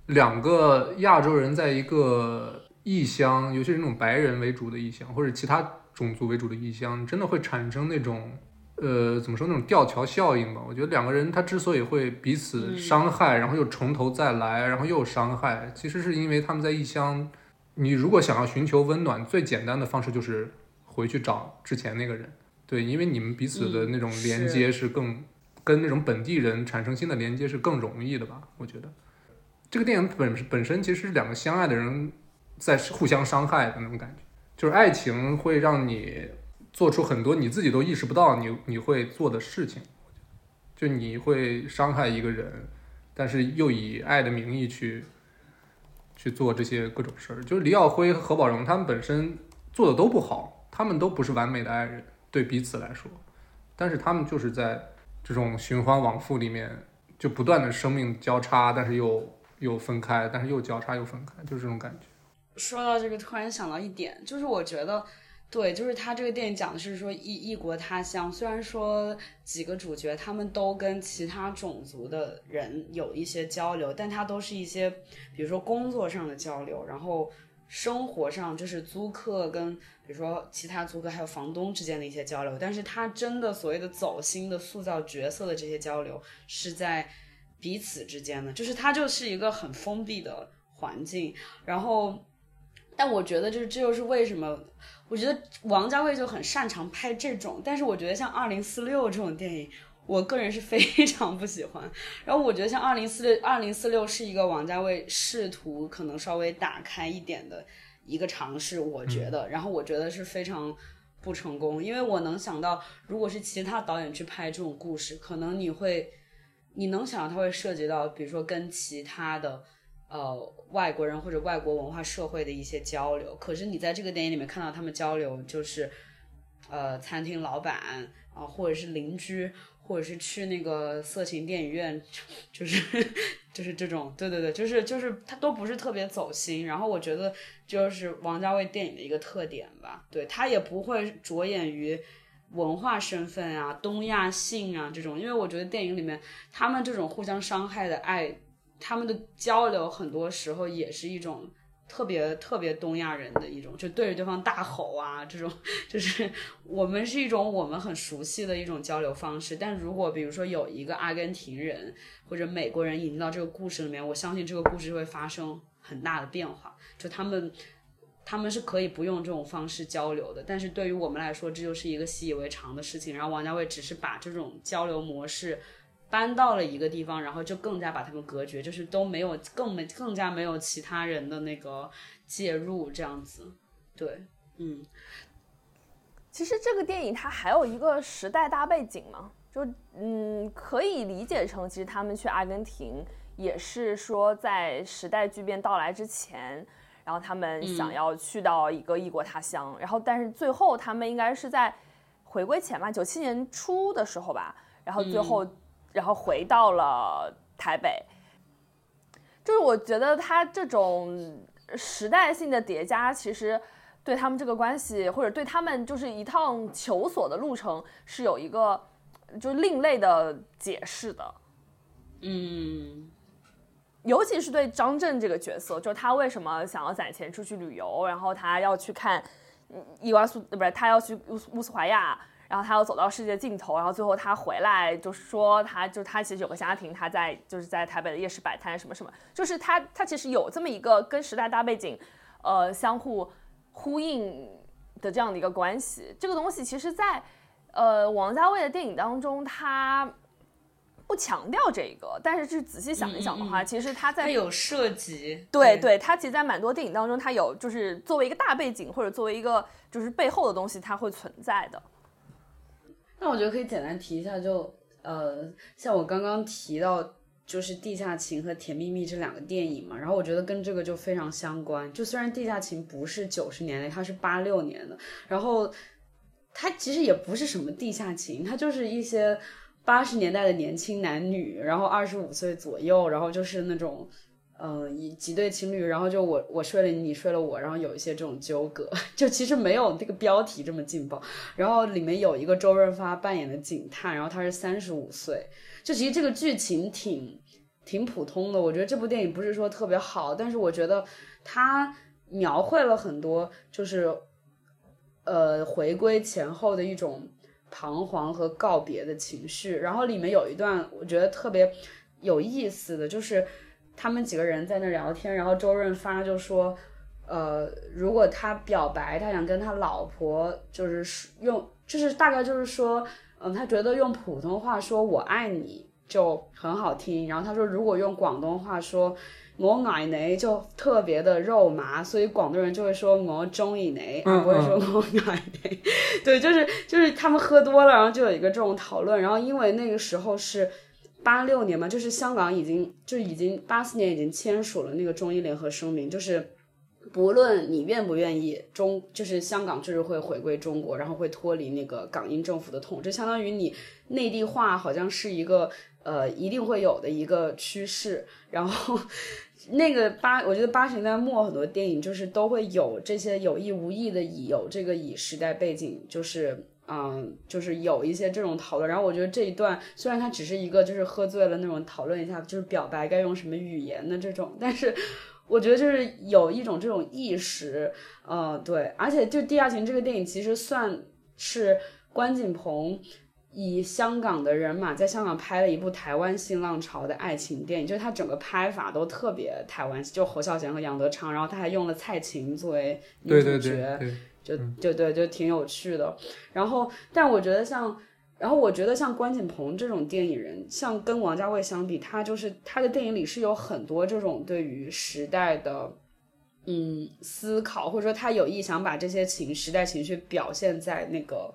两个亚洲人在一个异乡，尤其是那种白人为主的异乡，或者其他种族为主的异乡，真的会产生那种。呃，怎么说那种吊桥效应吧？我觉得两个人他之所以会彼此伤害，然后又从头再来，然后又伤害，其实是因为他们在异乡。你如果想要寻求温暖，最简单的方式就是回去找之前那个人。对，因为你们彼此的那种连接是更跟那种本地人产生新的连接是更容易的吧？我觉得这个电影本本身其实是两个相爱的人在互相伤害的那种感觉，就是爱情会让你。做出很多你自己都意识不到你你会做的事情，就你会伤害一个人，但是又以爱的名义去去做这些各种事儿。就是李耀辉和何宝荣他们本身做的都不好，他们都不是完美的爱人，对彼此来说，但是他们就是在这种循环往复里面，就不断的生命交叉，但是又又分开，但是又交叉又分开，就是这种感觉。说到这个，突然想到一点，就是我觉得。对，就是他这个电影讲的是说异异国他乡，虽然说几个主角他们都跟其他种族的人有一些交流，但他都是一些比如说工作上的交流，然后生活上就是租客跟比如说其他租客还有房东之间的一些交流，但是他真的所谓的走心的塑造角色的这些交流是在彼此之间的，就是他就是一个很封闭的环境，然后但我觉得就是这就是为什么。我觉得王家卫就很擅长拍这种，但是我觉得像《二零四六》这种电影，我个人是非常不喜欢。然后我觉得像《二零四六》，《二零四六》是一个王家卫试图可能稍微打开一点的一个尝试，我觉得。然后我觉得是非常不成功，因为我能想到，如果是其他导演去拍这种故事，可能你会，你能想到他会涉及到，比如说跟其他的。呃，外国人或者外国文化社会的一些交流，可是你在这个电影里面看到他们交流，就是呃，餐厅老板啊，或者是邻居，或者是去那个色情电影院，就是 就是这种，对对对，就是就是他都不是特别走心。然后我觉得就是王家卫电影的一个特点吧，对他也不会着眼于文化身份啊、东亚性啊这种，因为我觉得电影里面他们这种互相伤害的爱。他们的交流很多时候也是一种特别特别东亚人的一种，就对着对方大吼啊，这种就是我们是一种我们很熟悉的一种交流方式。但如果比如说有一个阿根廷人或者美国人引进到这个故事里面，我相信这个故事会发生很大的变化。就他们他们是可以不用这种方式交流的，但是对于我们来说，这就是一个习以为常的事情。然后王家卫只是把这种交流模式。搬到了一个地方，然后就更加把他们隔绝，就是都没有更没更加没有其他人的那个介入，这样子。对，嗯。其实这个电影它还有一个时代大背景嘛，就嗯可以理解成，其实他们去阿根廷也是说在时代巨变到来之前，然后他们想要去到一个异国他乡，然后但是最后他们应该是在回归前吧，九七年初的时候吧，然后最后。然后回到了台北，就是我觉得他这种时代性的叠加，其实对他们这个关系，或者对他们就是一趟求索的路程，是有一个就另类的解释的。嗯，尤其是对张震这个角色，就是他为什么想要攒钱出去旅游，然后他要去看伊瓜苏，不是他要去乌乌斯怀亚。然后他又走到世界尽头，然后最后他回来就说，他就他其实有个家庭，他在就是在台北的夜市摆摊什么什么，就是他他其实有这么一个跟时代大背景，呃相互呼应的这样的一个关系。这个东西其实，在呃王家卫的电影当中，他不强调这个，但是是仔细想一想的话，其实他在他有涉及，对对，他其实，在蛮多电影当中，他有就是作为一个大背景或者作为一个就是背后的东西，它会存在的。那我觉得可以简单提一下，就呃，像我刚刚提到。就是《地下情》和《甜蜜蜜》这两个电影嘛，然后我觉得跟这个就非常相关。就虽然《地下情》不是九十年代，它是八六年的，然后它其实也不是什么地下情，它就是一些八十年代的年轻男女，然后二十五岁左右，然后就是那种嗯，一几对情侣，然后就我我睡了你，你睡了我，然后有一些这种纠葛，就其实没有这个标题这么劲爆。然后里面有一个周润发扮演的警探，然后他是三十五岁。就其实这个剧情挺挺普通的，我觉得这部电影不是说特别好，但是我觉得它描绘了很多，就是呃回归前后的一种彷徨和告别的情绪。然后里面有一段我觉得特别有意思的就是他们几个人在那聊天，然后周润发就说，呃，如果他表白，他想跟他老婆就是用，就是大概就是说。嗯，他觉得用普通话说我爱你就很好听，然后他说如果用广东话说我爱你就特别的肉麻，所以广东人就会说我中意你，而不会说我爱你。对，就是就是他们喝多了，然后就有一个这种讨论，然后因为那个时候是八六年嘛，就是香港已经就已经八四年已经签署了那个中英联合声明，就是。不论你愿不愿意，中就是香港就是会回归中国，然后会脱离那个港英政府的统治，相当于你内地化好像是一个呃一定会有的一个趋势。然后 那个八，我觉得八十年代末很多电影就是都会有这些有意无意的以有这个以时代背景，就是嗯，就是有一些这种讨论。然后我觉得这一段虽然它只是一个就是喝醉了那种讨论一下，就是表白该用什么语言的这种，但是。我觉得就是有一种这种意识，呃，对，而且就《地下情》这个电影其实算是关锦鹏以香港的人马在香港拍了一部台湾新浪潮的爱情电影，就是他整个拍法都特别台湾，就侯孝贤和杨德昌，然后他还用了蔡琴作为女主角，就就对，就挺有趣的。然后，但我觉得像。然后我觉得像关锦鹏这种电影人，像跟王家卫相比，他就是他的电影里是有很多这种对于时代的，嗯，思考，或者说他有意想把这些情时代情绪表现在那个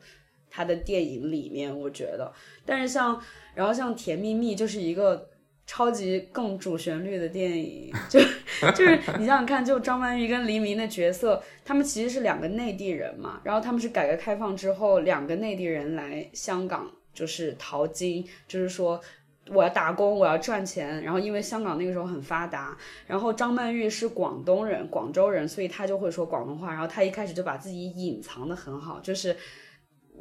他的电影里面。我觉得，但是像然后像《甜蜜蜜》就是一个。超级更主旋律的电影，就 就是你想想看，就张曼玉跟黎明的角色，他们其实是两个内地人嘛，然后他们是改革开放之后两个内地人来香港，就是淘金，就是说我要打工，我要赚钱，然后因为香港那个时候很发达，然后张曼玉是广东人，广州人，所以他就会说广东话，然后他一开始就把自己隐藏的很好，就是。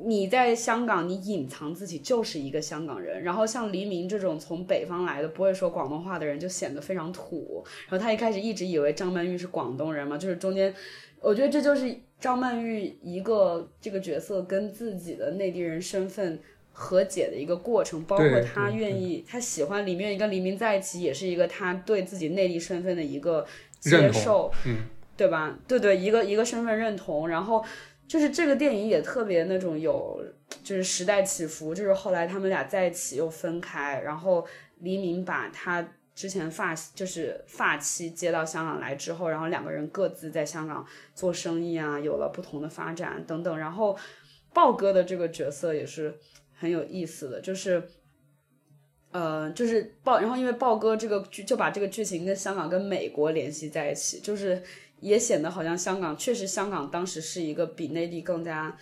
你在香港，你隐藏自己就是一个香港人。然后像黎明这种从北方来的不会说广东话的人，就显得非常土。然后他一开始一直以为张曼玉是广东人嘛，就是中间，我觉得这就是张曼玉一个这个角色跟自己的内地人身份和解的一个过程。包括他愿意，他喜欢里面跟黎明在一起，也是一个他对自己内地身份的一个接受，嗯，对吧？对对，一个一个身份认同，然后。就是这个电影也特别那种有，就是时代起伏。就是后来他们俩在一起又分开，然后黎明把他之前发就是发妻接到香港来之后，然后两个人各自在香港做生意啊，有了不同的发展等等。然后豹哥的这个角色也是很有意思的，就是，呃，就是豹，然后因为豹哥这个剧就把这个剧情跟香港跟美国联系在一起，就是。也显得好像香港确实，香港当时是一个比内地更加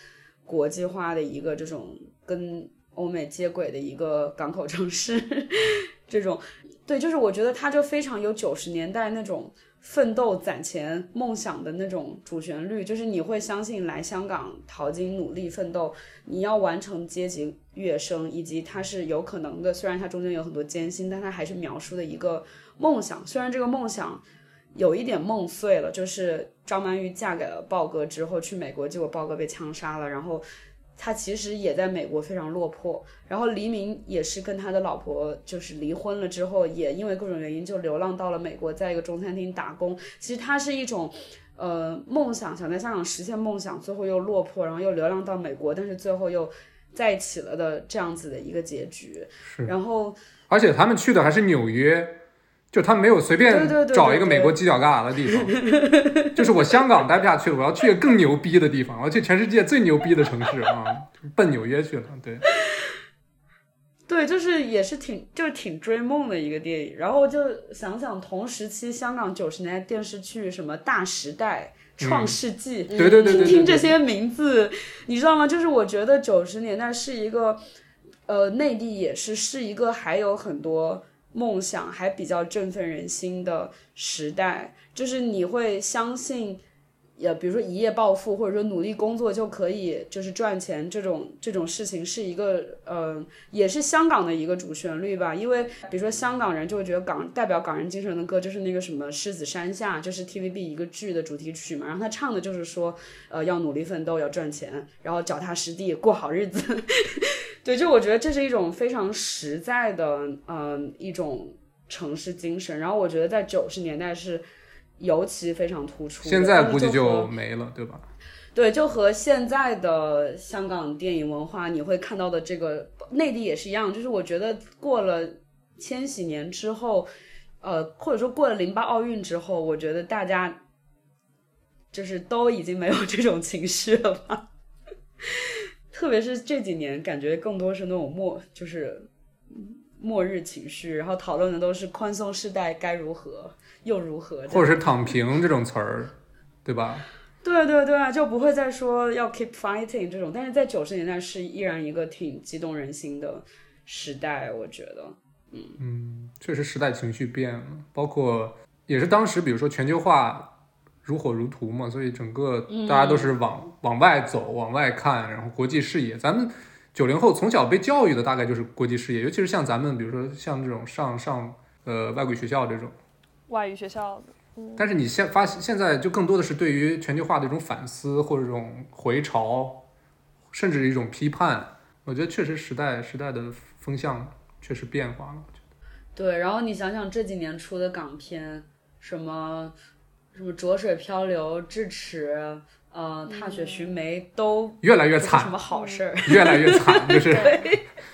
国际化的一个这种跟欧美接轨的一个港口城市。这种对，就是我觉得它就非常有九十年代那种奋斗、攒钱、梦想的那种主旋律，就是你会相信来香港淘金、努力奋斗，你要完成阶级跃升，以及它是有可能的。虽然它中间有很多艰辛，但它还是描述的一个梦想。虽然这个梦想。有一点梦碎了，就是张曼玉嫁给了豹哥之后去美国，结果豹哥被枪杀了，然后他其实也在美国非常落魄。然后黎明也是跟他的老婆就是离婚了之后，也因为各种原因就流浪到了美国，在一个中餐厅打工。其实他是一种呃梦想，想在香港实现梦想，最后又落魄，然后又流浪到美国，但是最后又在一起了的这样子的一个结局。然后而且他们去的还是纽约。就他没有随便找一个美国犄角旮旯的地方，就是我香港待不下去了，我要去更牛逼的地方，我要去全世界最牛逼的城市啊，奔纽约去了。对，对，就是也是挺就是挺追梦的一个电影。然后就想想同时期香港九十年代电视剧什么《大时代》《创世纪》，对对对，听听这些名字，你知道吗？就是我觉得九十年代是一个，呃，内地也是是一个还有很多。梦想还比较振奋人心的时代，就是你会相信，也比如说一夜暴富，或者说努力工作就可以就是赚钱这种这种事情，是一个呃，也是香港的一个主旋律吧。因为比如说香港人就会觉得港代表港人精神的歌就是那个什么狮子山下，就是 TVB 一个剧的主题曲嘛。然后他唱的就是说，呃，要努力奋斗，要赚钱，然后脚踏实地过好日子。对，就我觉得这是一种非常实在的，嗯，一种城市精神。然后我觉得在九十年代是尤其非常突出。现在估计就没了，对吧？对，就和现在的香港电影文化，你会看到的这个内地也是一样。就是我觉得过了千禧年之后，呃，或者说过了零八奥运之后，我觉得大家就是都已经没有这种情绪了吧。特别是这几年，感觉更多是那种默，就是末日情绪，然后讨论的都是宽松世代该如何又如何，或者是躺平这种词儿，对吧？对对对，就不会再说要 keep fighting 这种。但是在九十年代是依然一个挺激动人心的时代，我觉得，嗯嗯，确实时代情绪变了，包括也是当时，比如说全球化。如火如荼嘛，所以整个大家都是往往外走，往外看，然后国际视野。咱们九零后从小被教育的大概就是国际视野，尤其是像咱们，比如说像这种上上呃外国语学校这种外语学校的。但是你现发现现在就更多的是对于全球化的一种反思或者这种回潮，甚至一种批判。我觉得确实时代时代的风向确实变化了。我觉得对，然后你想想这几年出的港片，什么。什么浊水漂流、智齿，呃，踏雪寻梅都越来越惨，什么好事儿？越来越惨，就是，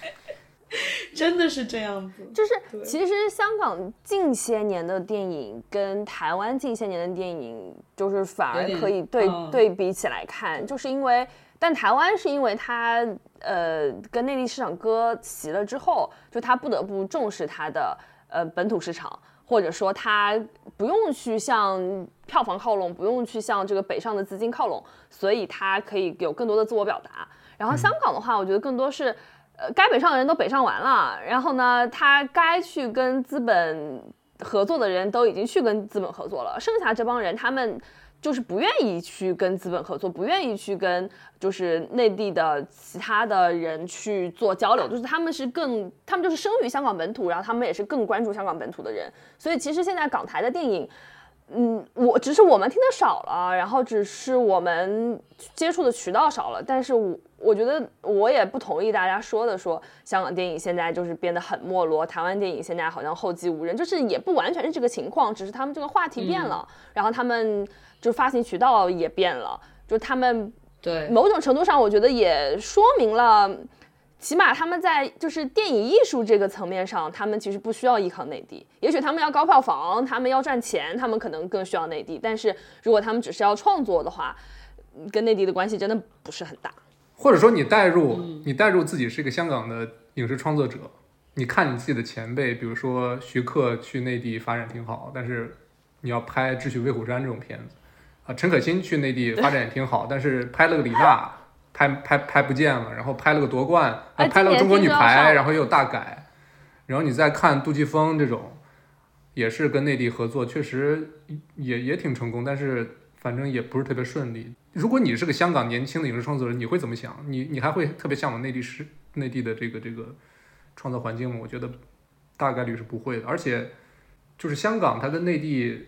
真的是这样子。就是，其实香港近些年的电影跟台湾近些年的电影，就是反而可以对对比起来看，就是因为，但台湾是因为它呃跟内地市场割席了之后，就它不得不重视它的呃本土市场。或者说他不用去向票房靠拢，不用去向这个北上的资金靠拢，所以他可以有更多的自我表达。然后香港的话，我觉得更多是，呃，该北上的人都北上完了，然后呢，他该去跟资本合作的人都已经去跟资本合作了，剩下这帮人他们。就是不愿意去跟资本合作，不愿意去跟就是内地的其他的人去做交流，就是他们是更，他们就是生于香港本土，然后他们也是更关注香港本土的人。所以其实现在港台的电影，嗯，我只是我们听的少了，然后只是我们接触的渠道少了。但是我我觉得我也不同意大家说的，说香港电影现在就是变得很没落，台湾电影现在好像后继无人，就是也不完全是这个情况，只是他们这个话题变了，然后他们。就发行渠道也变了，就他们对某种程度上，我觉得也说明了，起码他们在就是电影艺术这个层面上，他们其实不需要依靠内地。也许他们要高票房，他们要赚钱，他们可能更需要内地。但是如果他们只是要创作的话，跟内地的关系真的不是很大。或者说，你带入你带入自己是一个香港的影视创作者，你看你自己的前辈，比如说徐克去内地发展挺好，但是你要拍《智取威虎山》这种片子。啊，陈可辛去内地发展也挺好，但是拍了个李娜，拍拍拍不见了，然后拍了个夺冠，拍了个中国女排，然后又有大改，然后你再看杜琪峰这种，也是跟内地合作，确实也也挺成功，但是反正也不是特别顺利。如果你是个香港年轻的影视创作人，你会怎么想？你你还会特别向往内地是内地的这个这个创作环境吗？我觉得大概率是不会的，而且就是香港它跟内地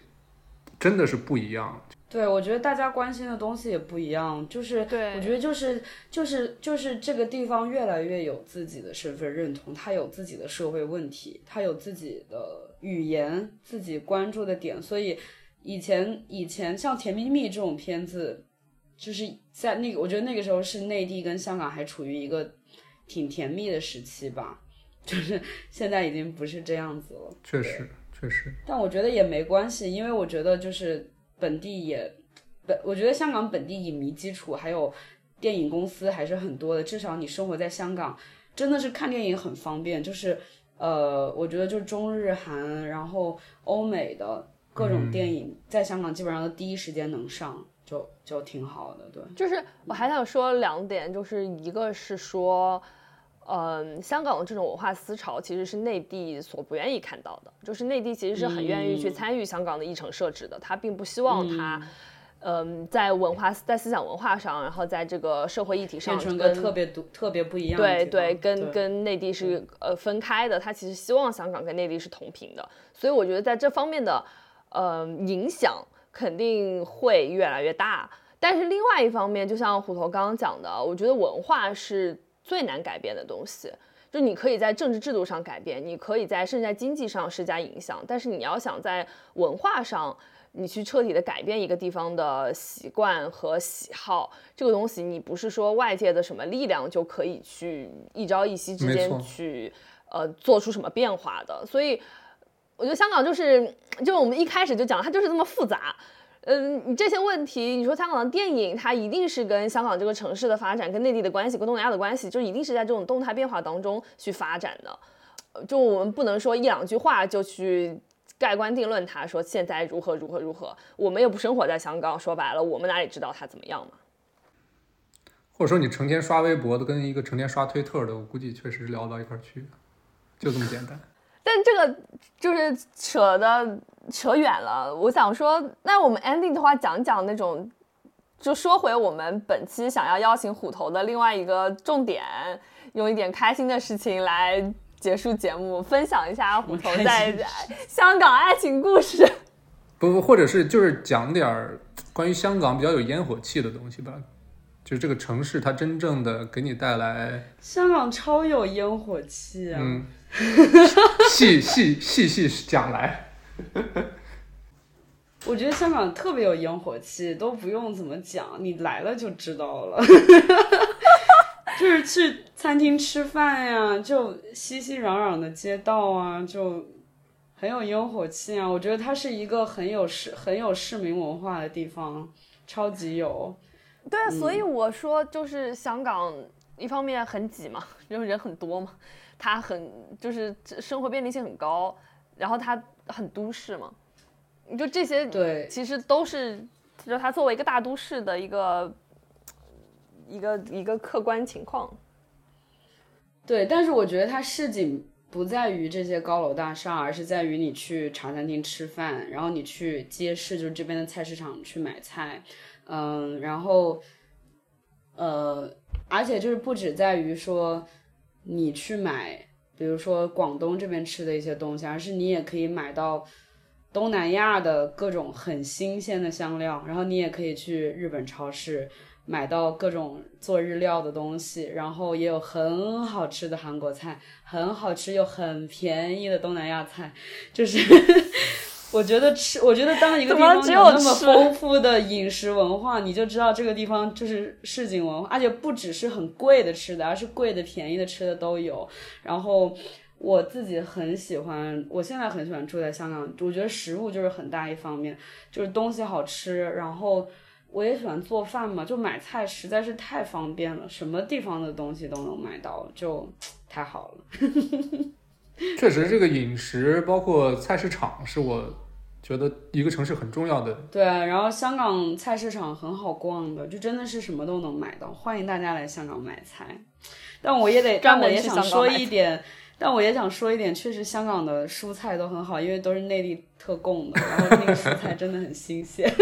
真的是不一样。对，我觉得大家关心的东西也不一样，就是我觉得就是就是就是这个地方越来越有自己的身份认同，它有自己的社会问题，它有自己的语言，自己关注的点。所以以前以前像《甜蜜蜜》这种片子，就是在那个我觉得那个时候是内地跟香港还处于一个挺甜蜜的时期吧。就是现在已经不是这样子了。确实，确实，但我觉得也没关系，因为我觉得就是本地也本，我觉得香港本地影迷基础还有电影公司还是很多的，至少你生活在香港，真的是看电影很方便。就是呃，我觉得就是中日韩，然后欧美的各种电影，在香港基本上都第一时间能上，就就挺好的。对，就是我还想说两点，就是一个是说。嗯，香港的这种文化思潮其实是内地所不愿意看到的，就是内地其实是很愿意去参与香港的议程设置的，他并不希望他，嗯，在文化在思想文化上，然后在这个社会议题上，变成个特别独特别不一样。对对，跟跟内地是呃分开的，他其实希望香港跟内地是同频的，所以我觉得在这方面的呃影响肯定会越来越大。但是另外一方面，就像虎头刚刚讲的，我觉得文化是。最难改变的东西，就你可以在政治制度上改变，你可以在甚至在经济上施加影响，但是你要想在文化上，你去彻底的改变一个地方的习惯和喜好，这个东西你不是说外界的什么力量就可以去一朝一夕之间去呃做出什么变化的。所以我觉得香港就是，就我们一开始就讲，它就是这么复杂。嗯，你这些问题，你说香港的电影，它一定是跟香港这个城市的发展、跟内地的关系、跟东南亚的关系，就一定是在这种动态变化当中去发展的。就我们不能说一两句话就去盖棺定论，它说现在如何如何如何。我们又不生活在香港，说白了，我们哪里知道它怎么样嘛？或者说你成天刷微博的，跟一个成天刷推特的，我估计确实聊不到一块去，就这么简单。但这个就是扯的扯远了。我想说，那我们 ending 的话讲讲那种，就说回我们本期想要邀请虎头的另外一个重点，用一点开心的事情来结束节目，分享一下虎头在 香港爱情故事。不 不，或者是就是讲点儿关于香港比较有烟火气的东西吧。就是这个城市，它真正的给你带来。香港超有烟火气啊！嗯。细细细细讲来，我觉得香港特别有烟火气，都不用怎么讲，你来了就知道了。就是去餐厅吃饭呀，就熙熙攘攘的街道啊，就很有烟火气啊。我觉得它是一个很有市很有市民文化的地方，超级有。对，所以我说就是香港一方面很挤嘛，因为人很多嘛。它很就是生活便利性很高，然后它很都市嘛，你就这些对，其实都是就它作为一个大都市的一个一个一个客观情况。对，但是我觉得它市井不在于这些高楼大厦，而是在于你去茶餐厅吃饭，然后你去街市，就是这边的菜市场去买菜，嗯，然后呃，而且就是不止在于说。你去买，比如说广东这边吃的一些东西，而是你也可以买到东南亚的各种很新鲜的香料，然后你也可以去日本超市买到各种做日料的东西，然后也有很好吃的韩国菜，很好吃又很便宜的东南亚菜，就是。我觉得吃，我觉得当一个地方有那么丰富的饮食文化，你就知道这个地方就是市井文化，而且不只是很贵的吃的，而是贵的、便宜的吃的都有。然后我自己很喜欢，我现在很喜欢住在香港，我觉得食物就是很大一方面，就是东西好吃。然后我也喜欢做饭嘛，就买菜实在是太方便了，什么地方的东西都能买到，就 太好了。确实，这个饮食包括菜市场是我。觉得一个城市很重要的，对，然后香港菜市场很好逛的，就真的是什么都能买到，欢迎大家来香港买菜。但我也得，但我也想说一点，但我也想说一点，确实香港的蔬菜都很好，因为都是内地特供的，然后那个蔬菜真的很新鲜。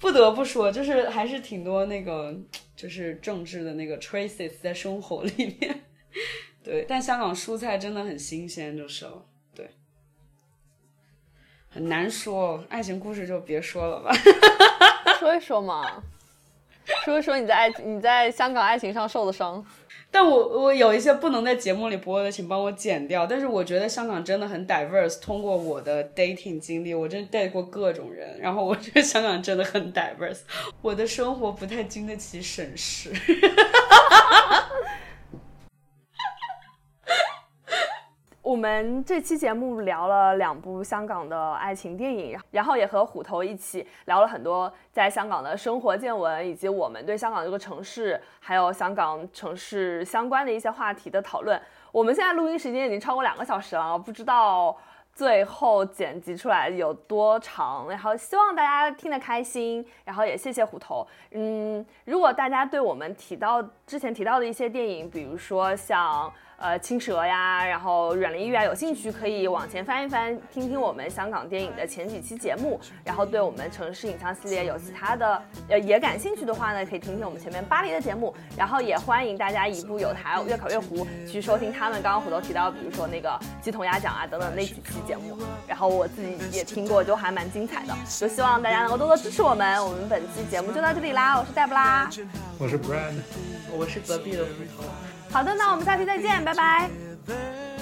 不得不说，就是还是挺多那个，就是政治的那个 traces 在生活里面。对，但香港蔬菜真的很新鲜，就是了。很难说，爱情故事就别说了吧。说一说嘛，说一说你在爱你在香港爱情上受的伤。但我我有一些不能在节目里播的，请帮我剪掉。但是我觉得香港真的很 diverse。通过我的 dating 经历，我真 date 过各种人。然后我觉得香港真的很 diverse。我的生活不太经得起审视。我们这期节目聊了两部香港的爱情电影，然后也和虎头一起聊了很多在香港的生活见闻，以及我们对香港这个城市，还有香港城市相关的一些话题的讨论。我们现在录音时间已经超过两个小时了，不知道。最后剪辑出来有多长？然后希望大家听得开心，然后也谢谢虎头。嗯，如果大家对我们提到之前提到的一些电影，比如说像。呃，青蛇呀，然后软灵玉啊，有兴趣可以往前翻一翻，听听我们香港电影的前几期节目。然后对我们城市影像系列有其他的呃也感兴趣的话呢，可以听听我们前面巴黎的节目。然后也欢迎大家一步有台越考越糊去收听他们刚刚虎头提到，比如说那个鸡同鸭讲啊等等那几期节目。然后我自己也听过，就还蛮精彩的。就希望大家能够多多支持我们。我们本期节目就到这里啦，我是黛布拉，我是 Brand，我是隔壁的虎头。好的，那我们下期再见，拜拜。